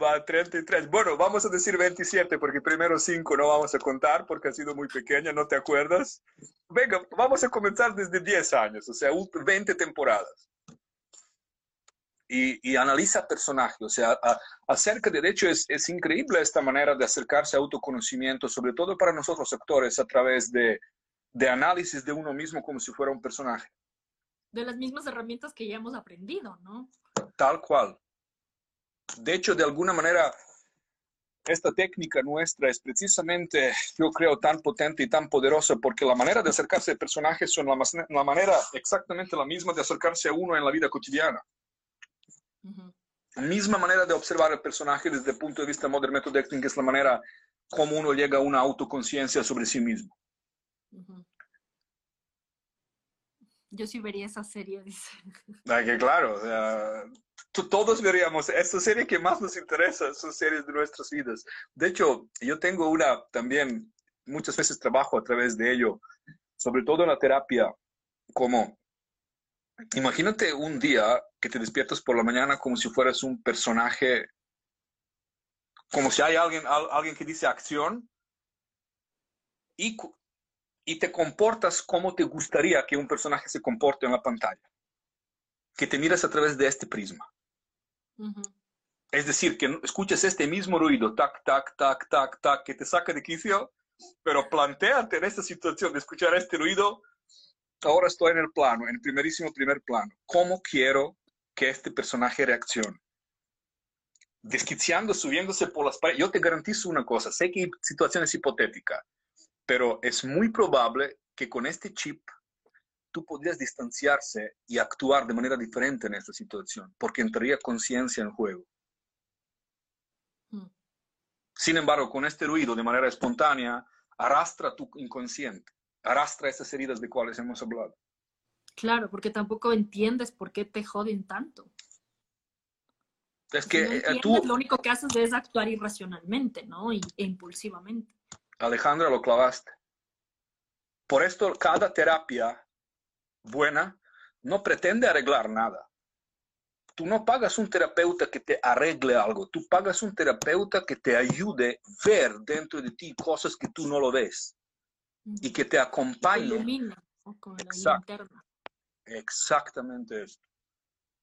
Va, 33. Bueno, vamos a decir 27 porque primero 5 no vamos a contar porque ha sido muy pequeña, ¿no te acuerdas? Venga, vamos a comenzar desde 10 años, o sea, 20 temporadas. Y, y analiza personajes, o sea, acerca de, de hecho, es, es, increíble esta manera de acercarse a autoconocimiento, sobre todo para nosotros actores, a través de, de análisis de uno mismo como si fuera un personaje de las mismas herramientas que ya hemos aprendido, ¿no? Tal cual. De hecho, de alguna manera, esta técnica nuestra es precisamente, yo creo, tan potente y tan poderosa porque la manera de acercarse a personajes son la, la manera exactamente la misma de acercarse a uno en la vida cotidiana. La misma manera de observar el personaje desde el punto de vista Modern Method Acting es la manera como uno llega a una autoconciencia sobre sí mismo. Yo sí vería esa serie, dice. Ah, que claro, sea, todos veríamos esta serie que más nos interesa, son series de nuestras vidas. De hecho, yo tengo una también, muchas veces trabajo a través de ello, sobre todo en la terapia, como, imagínate un día que te despiertas por la mañana como si fueras un personaje, como si hay alguien, alguien que dice acción, y y te comportas como te gustaría que un personaje se comporte en la pantalla. Que te miras a través de este prisma. Es decir, que escuches este mismo ruido, tac, tac, tac, tac, tac, que te saca de quicio, pero planteate en esta situación de escuchar este ruido, ahora estoy en el plano, en el primerísimo primer plano. ¿Cómo quiero que este personaje reaccione? Desquiciando, subiéndose por las paredes. Yo te garantizo una cosa, sé que hay situaciones hipotéticas, pero es muy probable que con este chip tú podrías distanciarse y actuar de manera diferente en esta situación, porque entraría conciencia en juego. Hmm. Sin embargo, con este ruido de manera espontánea, arrastra tu inconsciente, arrastra esas heridas de cuales hemos hablado. Claro, porque tampoco entiendes por qué te joden tanto. Es que eh, tú... Lo único que haces es actuar irracionalmente, ¿no? e impulsivamente. Alejandra, lo clavaste. Por esto, cada terapia buena no pretende arreglar nada. tú no pagas un terapeuta que te arregle algo, tú pagas un terapeuta que te ayude a ver dentro de ti cosas que tú no lo ves y que te acompañe. Exacto. Exactamente esto.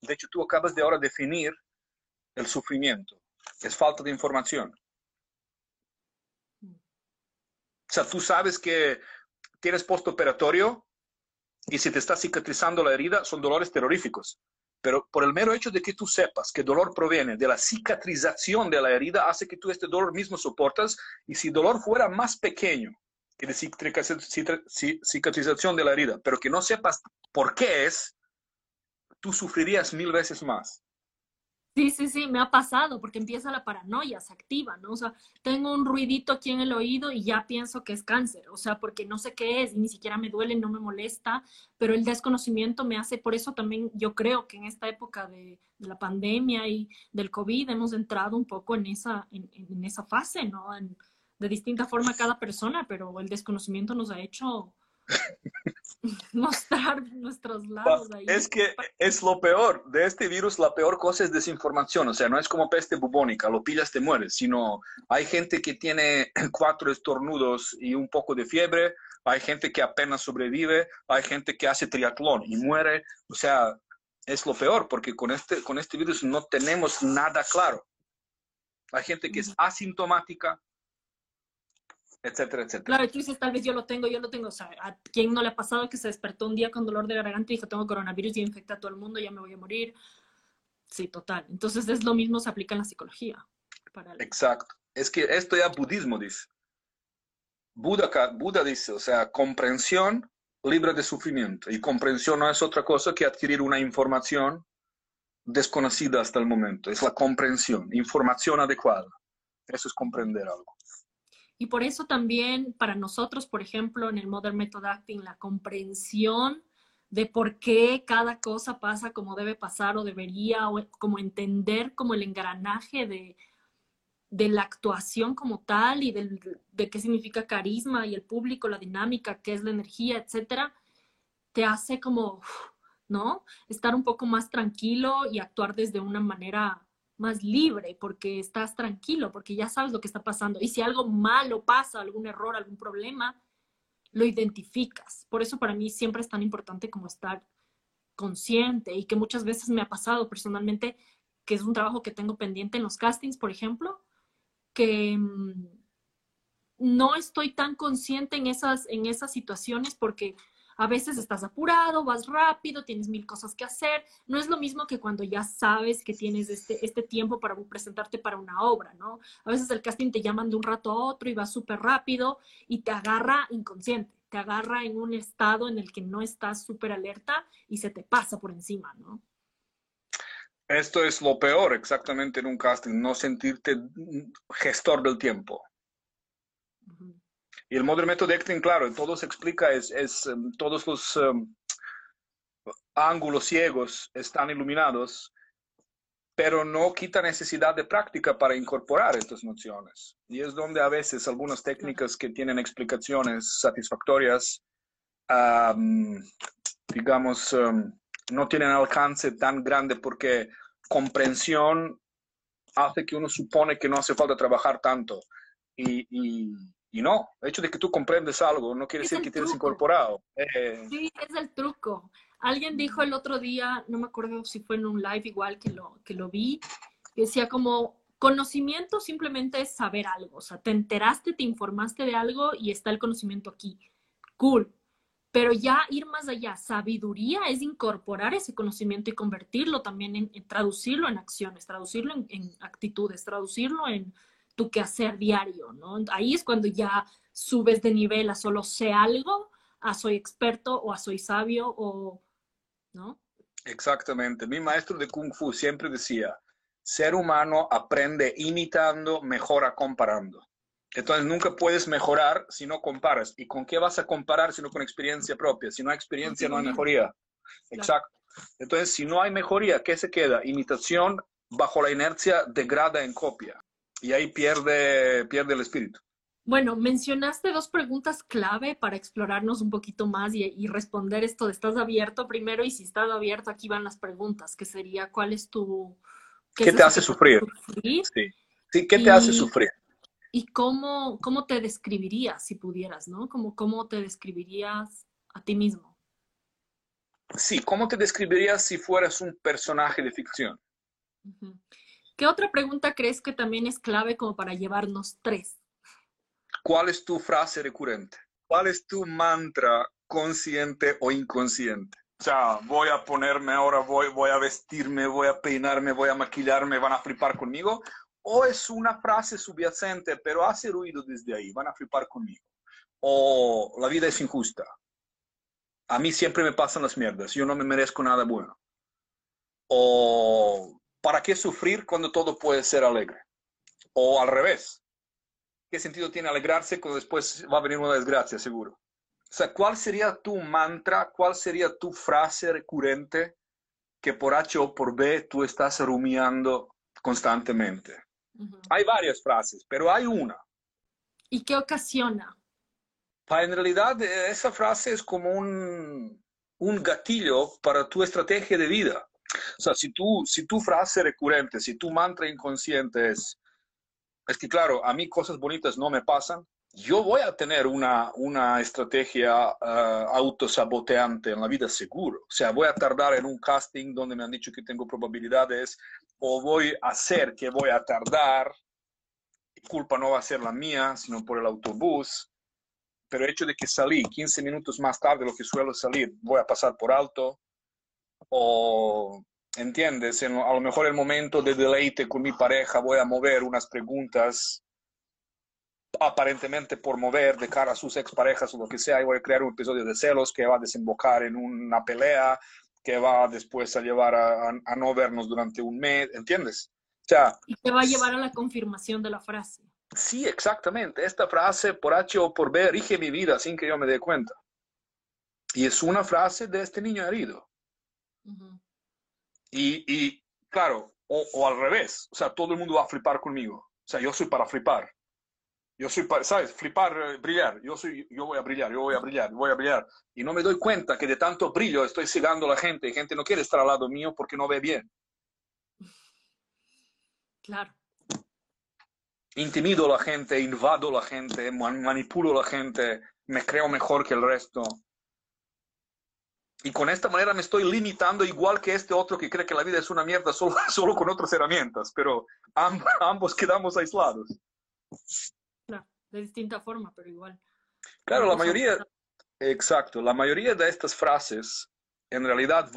De hecho, tú acabas de ahora definir el sufrimiento. Es falta de información. O sea, tú sabes que tienes postoperatorio y si te está cicatrizando la herida, son dolores terroríficos. Pero por el mero hecho de que tú sepas que dolor proviene de la cicatrización de la herida, hace que tú este dolor mismo soportas. Y si el dolor fuera más pequeño que de cicatrización de la herida, pero que no sepas por qué es, tú sufrirías mil veces más. Sí, sí, sí, me ha pasado porque empieza la paranoia, se activa, ¿no? O sea, tengo un ruidito aquí en el oído y ya pienso que es cáncer, o sea, porque no sé qué es y ni siquiera me duele, no me molesta, pero el desconocimiento me hace, por eso también yo creo que en esta época de, la pandemia y del COVID hemos entrado un poco en esa, en, en esa fase, ¿no? De distinta forma cada persona, pero el desconocimiento nos ha hecho mostrar nuestros lados ahí. Es que es lo peor de este virus, la peor cosa es desinformación, o sea, no es como peste bubónica, lo pillas, te mueres, sino hay gente que tiene cuatro estornudos y un poco de fiebre, hay gente que apenas sobrevive, hay gente que hace triatlón y muere, o sea, es lo peor porque con este, con este virus no tenemos nada claro. Hay gente que es asintomática, etcétera, etcétera. Claro, tú dices, tal vez yo lo tengo, yo lo tengo. O sea, ¿a quién no le ha pasado que se despertó un día con dolor de garganta y dijo, tengo coronavirus y infecta a todo el mundo, ya me voy a morir? Sí, total. Entonces es lo mismo, se aplica en la psicología. Exacto. Es que esto ya budismo dice. Buda, Buda dice, o sea, comprensión libre de sufrimiento. Y comprensión no es otra cosa que adquirir una información desconocida hasta el momento. Es la comprensión, información adecuada. Eso es comprender algo. Y por eso también para nosotros, por ejemplo, en el Modern Method Acting, la comprensión de por qué cada cosa pasa como debe pasar o debería, o como entender como el engranaje de, de la actuación como tal y de qué significa carisma y el público, la dinámica, qué es la energía, etcétera, te hace como, ¿no? Estar un poco más tranquilo y actuar desde una manera más libre porque estás tranquilo, porque ya sabes lo que está pasando. Y si algo malo pasa, algún error, algún problema, lo identificas. Por eso para mí siempre es tan importante como estar consciente y que muchas veces me ha pasado personalmente, que es un trabajo que tengo pendiente en los castings, por ejemplo, que mm, no estoy tan consciente en esas, en esas situaciones porque a veces estás apurado, vas rápido, tienes mil cosas que hacer. No es lo mismo que cuando ya sabes que tienes este, este tiempo para presentarte para una obra, ¿no? A veces el casting te llaman de un rato a otro y vas súper rápido y te agarra inconsciente, te agarra en un estado en el que no estás súper alerta y se te pasa por encima, ¿no? Esto es lo peor exactamente en un casting, no sentirte gestor del tiempo. Y el Modern Method Acting, claro, todo se explica, es, es em, todos los em, ángulos ciegos están iluminados, pero no quita necesidad de práctica para incorporar estas nociones. Y es donde a veces algunas técnicas que tienen explicaciones satisfactorias, digamos, em, no tienen alcance tan grande porque comprensión hace que uno supone que no hace falta trabajar tanto. y, y no, el hecho de que tú comprendes algo no quiere decir que tienes incorporado. Eh, sí, es el truco. Alguien dijo el otro día, no me acuerdo si fue en un live igual que lo, que lo vi, decía como conocimiento simplemente es saber algo. O sea, te enteraste, te informaste de algo y está el conocimiento aquí. Cool. Pero ya ir más allá, sabiduría es incorporar ese conocimiento y convertirlo también en, traducirlo en acciones, traducirlo en actitudes, traducirlo en, tu quehacer diario, ¿no? Ahí es cuando ya subes de nivel a solo sé algo, a soy experto o a soy sabio o, ¿no? Exactamente. Mi maestro de Kung Fu siempre decía, ser humano aprende imitando, mejora comparando. Entonces nunca puedes mejorar si no comparas. ¿Y con qué vas a comparar si no con experiencia propia? Si no hay experiencia, no hay mejoría. Exacto. Entonces, si no hay mejoría, ¿qué se queda? Imitación bajo la inercia degrada en copia y ahí pierde, pierde el espíritu. Bueno, mencionaste dos preguntas clave para explorarnos un poquito más y, responder esto de estás abierto primero y si estás abierto aquí van las preguntas, que sería cuál es tu... ¿Qué, te hace sufrir? Sí. sí, ¿qué te hace sufrir? ¿Y cómo, cómo te describirías si pudieras, no? ¿Cómo, ¿Cómo te describirías a ti mismo? Sí, ¿cómo te describirías si fueras un personaje de ficción? ¿Qué otra pregunta crees que también es clave como para llevarnos tres? ¿Cuál es tu frase recurrente? ¿Cuál es tu mantra consciente o inconsciente? O sea, voy a ponerme ahora, voy, voy a vestirme, voy a peinarme, voy a maquillarme, van a flipar conmigo. O es una frase subyacente, pero hace ruido desde ahí, van a flipar conmigo. O la vida es injusta. A mí siempre me pasan las mierdas, yo no me merezco nada bueno. O ¿para qué sufrir cuando todo puede ser alegre? O al revés, ¿qué sentido tiene alegrarse cuando después va a venir una desgracia, seguro? O sea, ¿cuál sería tu mantra, cuál sería tu frase recurrente que por H o por B tú estás rumiando constantemente? Hay varias frases, pero hay una. ¿Y qué ocasiona? En realidad, esa frase es como un, un gatillo para tu estrategia de vida. O sea, si, tú, si tu frase recurrente, si tu mantra inconsciente es, es que claro, a mí cosas bonitas no me pasan, yo voy a tener una, una estrategia uh, autosaboteante en la vida seguro. O sea, voy a tardar en un casting donde me han dicho que tengo probabilidades o voy a hacer que voy a tardar. Culpa no va a ser la mía, sino por el autobús. Pero el hecho de que salí 15 minutos más tarde de lo que suelo salir, voy a pasar por alto. O ¿entiendes? a lo mejor el momento de deleite con mi pareja voy a mover unas preguntas aparentemente por mover de cara a sus exparejas o lo que sea, y voy a crear un episodio de celos que va a desembocar en una pelea que va después a llevar a, a, no vernos durante un mes, ¿entiendes? O sea, y te va a llevar a la confirmación de la frase. Sí, exactamente. Esta frase por H o por B rige mi vida sin que yo me dé cuenta. Y es una frase de este niño herido. Y, y claro, o, o, al revés, o sea, todo el mundo va a flipar conmigo. O sea, yo soy para flipar. Yo soy para, ¿sabes? Flipar, eh, brillar. Yo, soy, yo voy a brillar, yo voy a brillar, voy a brillar. Y no me doy cuenta que de tanto brillo estoy cegando a la gente. Y gente no quiere estar al lado mío porque no ve bien. Claro. Intimido a la gente, invado a la gente, manipulo a la gente, me creo mejor que el resto. Y con esta manera me estoy limitando igual que este otro que cree que la vida es una mierda solo, solo con otras herramientas, pero ambos quedamos aislados. Claro, de distinta forma, pero igual. Claro, la mayoría, exacto, la mayoría de estas frases en realidad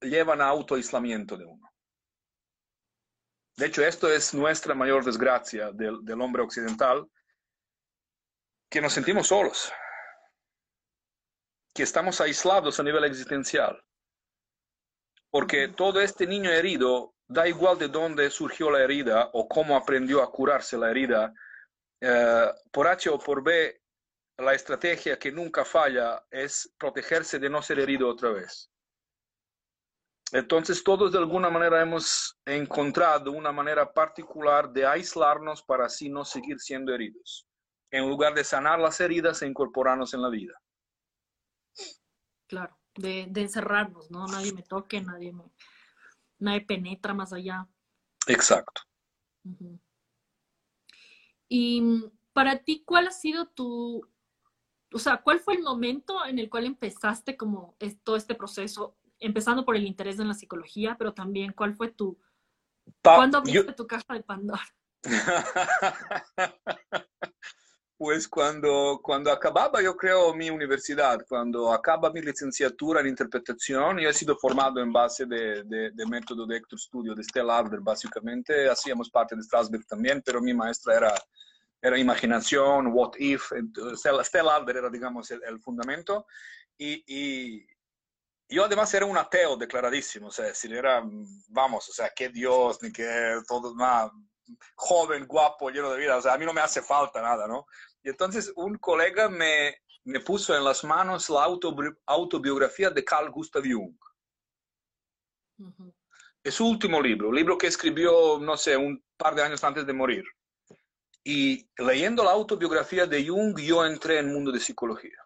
llevan a autoaislamiento de uno. De hecho, esto es nuestra mayor desgracia del, del hombre occidental, que nos sentimos solos que estamos aislados a nivel existencial. Porque todo este niño herido, da igual de dónde surgió la herida o cómo aprendió a curarse la herida, eh, por H o por B, la estrategia que nunca falla es protegerse de no ser herido otra vez. Entonces todos de alguna manera hemos encontrado una manera particular de aislarnos para así no seguir siendo heridos, en lugar de sanar las heridas e incorporarnos en la vida claro, de, encerrarnos, ¿no? Nadie me toque, nadie me, nadie penetra más allá. Exacto. Y para ti, ¿cuál ha sido tu, o sea, cuál fue el momento en el cual empezaste como todo este proceso, empezando por el interés en la psicología, pero también cuál fue tu, ¿cuándo abriste tu caja de Pandora? Pues cuando, cuando acababa, yo creo, mi universidad, cuando acaba mi licenciatura en interpretación, yo he sido formado en base de, de, método de Hector Studio, de Stella Adler, básicamente. Hacíamos parte de Strasberg también, pero mi maestra era, era imaginación, what if. Stella, Adler era, digamos, el, fundamento. Y, y, yo además era un ateo declaradísimo, o sea, si era, vamos, o sea, qué Dios, ni qué todo, nada, joven, guapo, lleno de vida, o sea, a mí no me hace falta nada, ¿no? Y entonces un colega me, me puso en las manos la autobiografía de Carl Gustav Jung. Es su último libro, un libro que escribió, no sé, un par de años antes de morir. Y leyendo la autobiografía de Jung, yo entré en el mundo de psicología.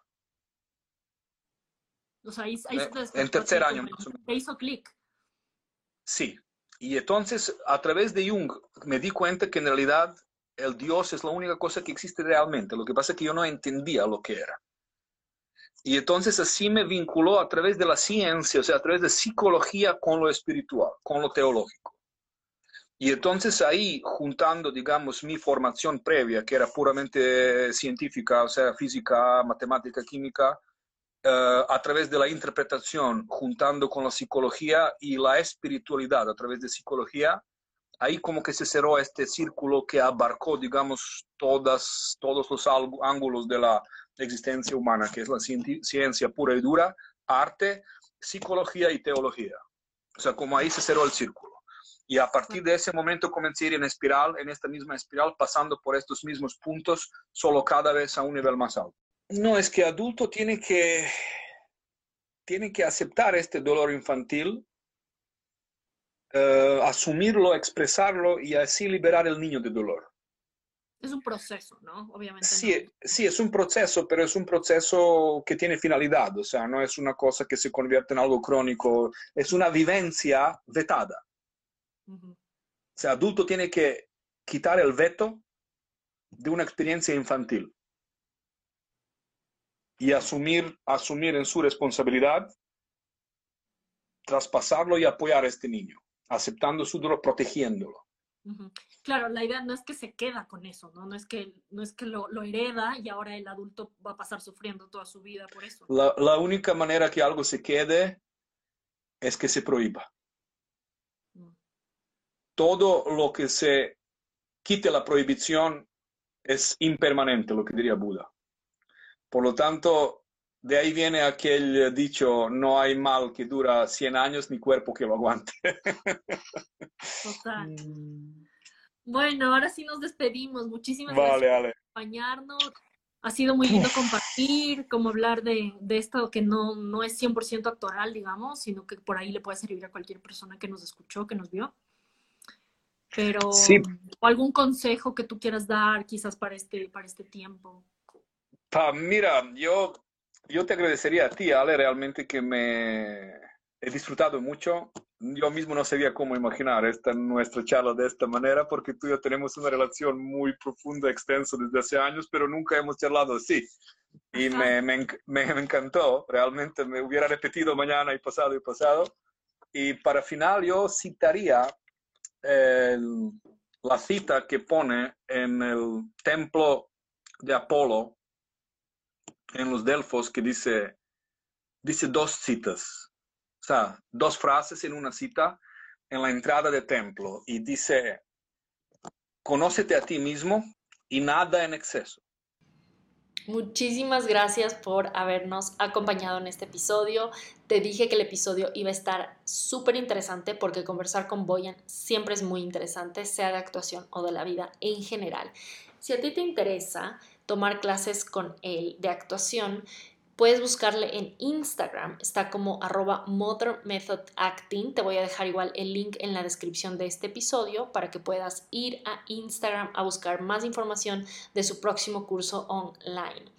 O sea, ahí, eh, en tercer año. Te hizo clic. Sí. Y entonces, a través de Jung, me di cuenta que en realidad el Dios es la única cosa que existe realmente. Lo que pasa es que yo no entendía lo que era. Y entonces así me vinculó a través de la ciencia, o sea, a través de psicología con lo espiritual, con lo teológico. Y entonces ahí, juntando, digamos, mi formación previa, que era puramente científica, o sea, física, matemática, química, eh, a través de la interpretación, juntando con la psicología y la espiritualidad a través de psicología, ahí como que se cerró este círculo que abarcó, digamos, todas, todos los ángulos de la existencia humana, que es la ciencia pura y dura, arte, psicología y teología. O sea, como ahí se cerró el círculo. Y a partir de ese momento comencé a ir en espiral, en esta misma espiral, pasando por estos mismos puntos, solo cada vez a un nivel más alto. No, es que adulto tiene que, tiene que aceptar este dolor infantil, eh, asumirlo, expresarlo y así liberar el niño de dolor. Es un proceso, ¿no? Obviamente. Sí, sí, es un proceso, pero es un proceso que tiene finalidad, o sea, no es una cosa que se convierte en algo crónico, es una vivencia vetada. O sea, adulto tiene que quitar el veto de una experiencia infantil y asumir, asumir en su responsabilidad, traspasarlo y apoyar a este niño, aceptando su dolor, protegiéndolo. Claro, la idea no es que se queda con eso, ¿no? No es que, no es que lo, hereda y ahora el adulto va a pasar sufriendo toda su vida por eso. La, la única manera que algo se quede es que se prohíba todo lo que se quite la prohibición es impermanente, lo que diría Buda. Por lo tanto, de ahí viene aquel dicho, no hay mal que dura 100 años ni cuerpo que lo aguante. Total. Mm. Bueno, ahora sí nos despedimos. Muchísimas gracias por acompañarnos. Ha sido muy lindo compartir, como hablar de, esto que no, no es 100% actoral, digamos, sino que por ahí le puede servir a cualquier persona que nos escuchó, que nos vio. Pero, sí. algún consejo que tú quieras dar quizás para este, para este tiempo. mira, yo, yo te agradecería a ti, Ale, realmente que me he disfrutado mucho. Yo mismo no sabía cómo imaginar esta nuestra charla de esta manera, porque tú y yo tenemos una relación muy profunda, extensa desde hace años, pero nunca hemos charlado así. Y me, me, me, encantó, realmente me hubiera repetido mañana y pasado y pasado. Y para final yo citaría la cita que pone en el templo de Apolo, en los Delfos, que dice, dice dos citas, o sea, dos frases en una cita en la entrada del templo y dice, conócete a ti mismo y nada en exceso. Muchísimas gracias por habernos acompañado en este episodio. Te dije que el episodio iba a estar súper interesante porque conversar con Boyan siempre es muy interesante, sea de actuación o de la vida en general. Si a ti te interesa tomar clases con él de actuación, Puedes buscarle en Instagram, está como arroba Modern Method Acting. Te voy a dejar igual el link en la descripción de este episodio para que puedas ir a Instagram a buscar más información de su próximo curso online.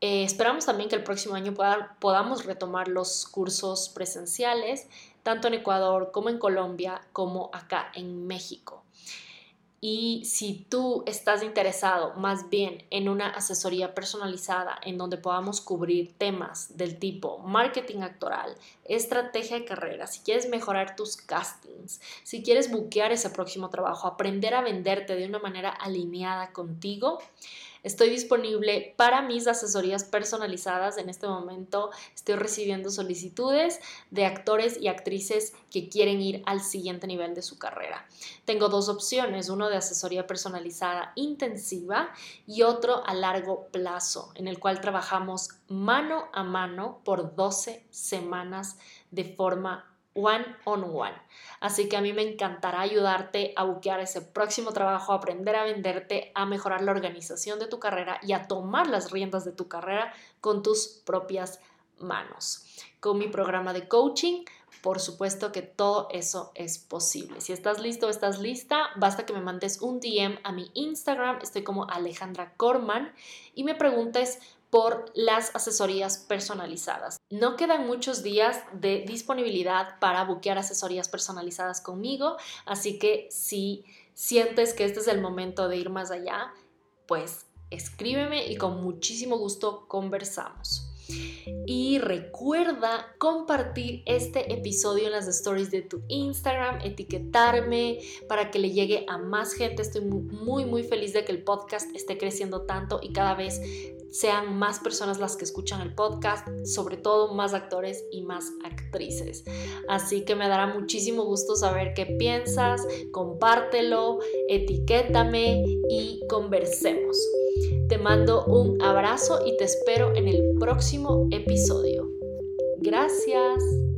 Eh, esperamos también que el próximo año podamos retomar los cursos presenciales, tanto en Ecuador como en Colombia, como acá en México. Y si tú estás interesado más bien en una asesoría personalizada en donde podamos cubrir temas del tipo marketing actoral, estrategia de carrera, si quieres mejorar tus castings, si quieres buquear ese próximo trabajo, aprender a venderte de una manera alineada contigo, Estoy disponible para mis asesorías personalizadas. En este momento estoy recibiendo solicitudes de actores y actrices que quieren ir al siguiente nivel de su carrera. Tengo dos opciones, uno de asesoría personalizada intensiva y otro a largo plazo, en el cual trabajamos mano a mano por 12 semanas de forma one on one. Así que a mí me encantará ayudarte a buquear ese próximo trabajo, a aprender a venderte, a mejorar la organización de tu carrera y a tomar las riendas de tu carrera con tus propias manos. Con mi programa de coaching por supuesto que todo eso es posible. Si estás listo o estás lista, basta que me mandes un DM a mi Instagram, estoy como Alejandra Corman, y me preguntes por las asesorías personalizadas. No quedan muchos días de disponibilidad para buquear asesorías personalizadas conmigo, así que si sientes que este es el momento de ir más allá, pues escríbeme y con muchísimo gusto conversamos. Y recuerda compartir este episodio en las stories de tu Instagram, etiquetarme para que le llegue a más gente. Estoy muy, muy feliz de que el podcast esté creciendo tanto y cada vez sean más personas las que escuchan el podcast, sobre todo más actores y más actrices. Así que me dará muchísimo gusto saber qué piensas, compártelo, etiquétame y conversemos. Te mando un abrazo y te espero en el próximo episodio. Gracias.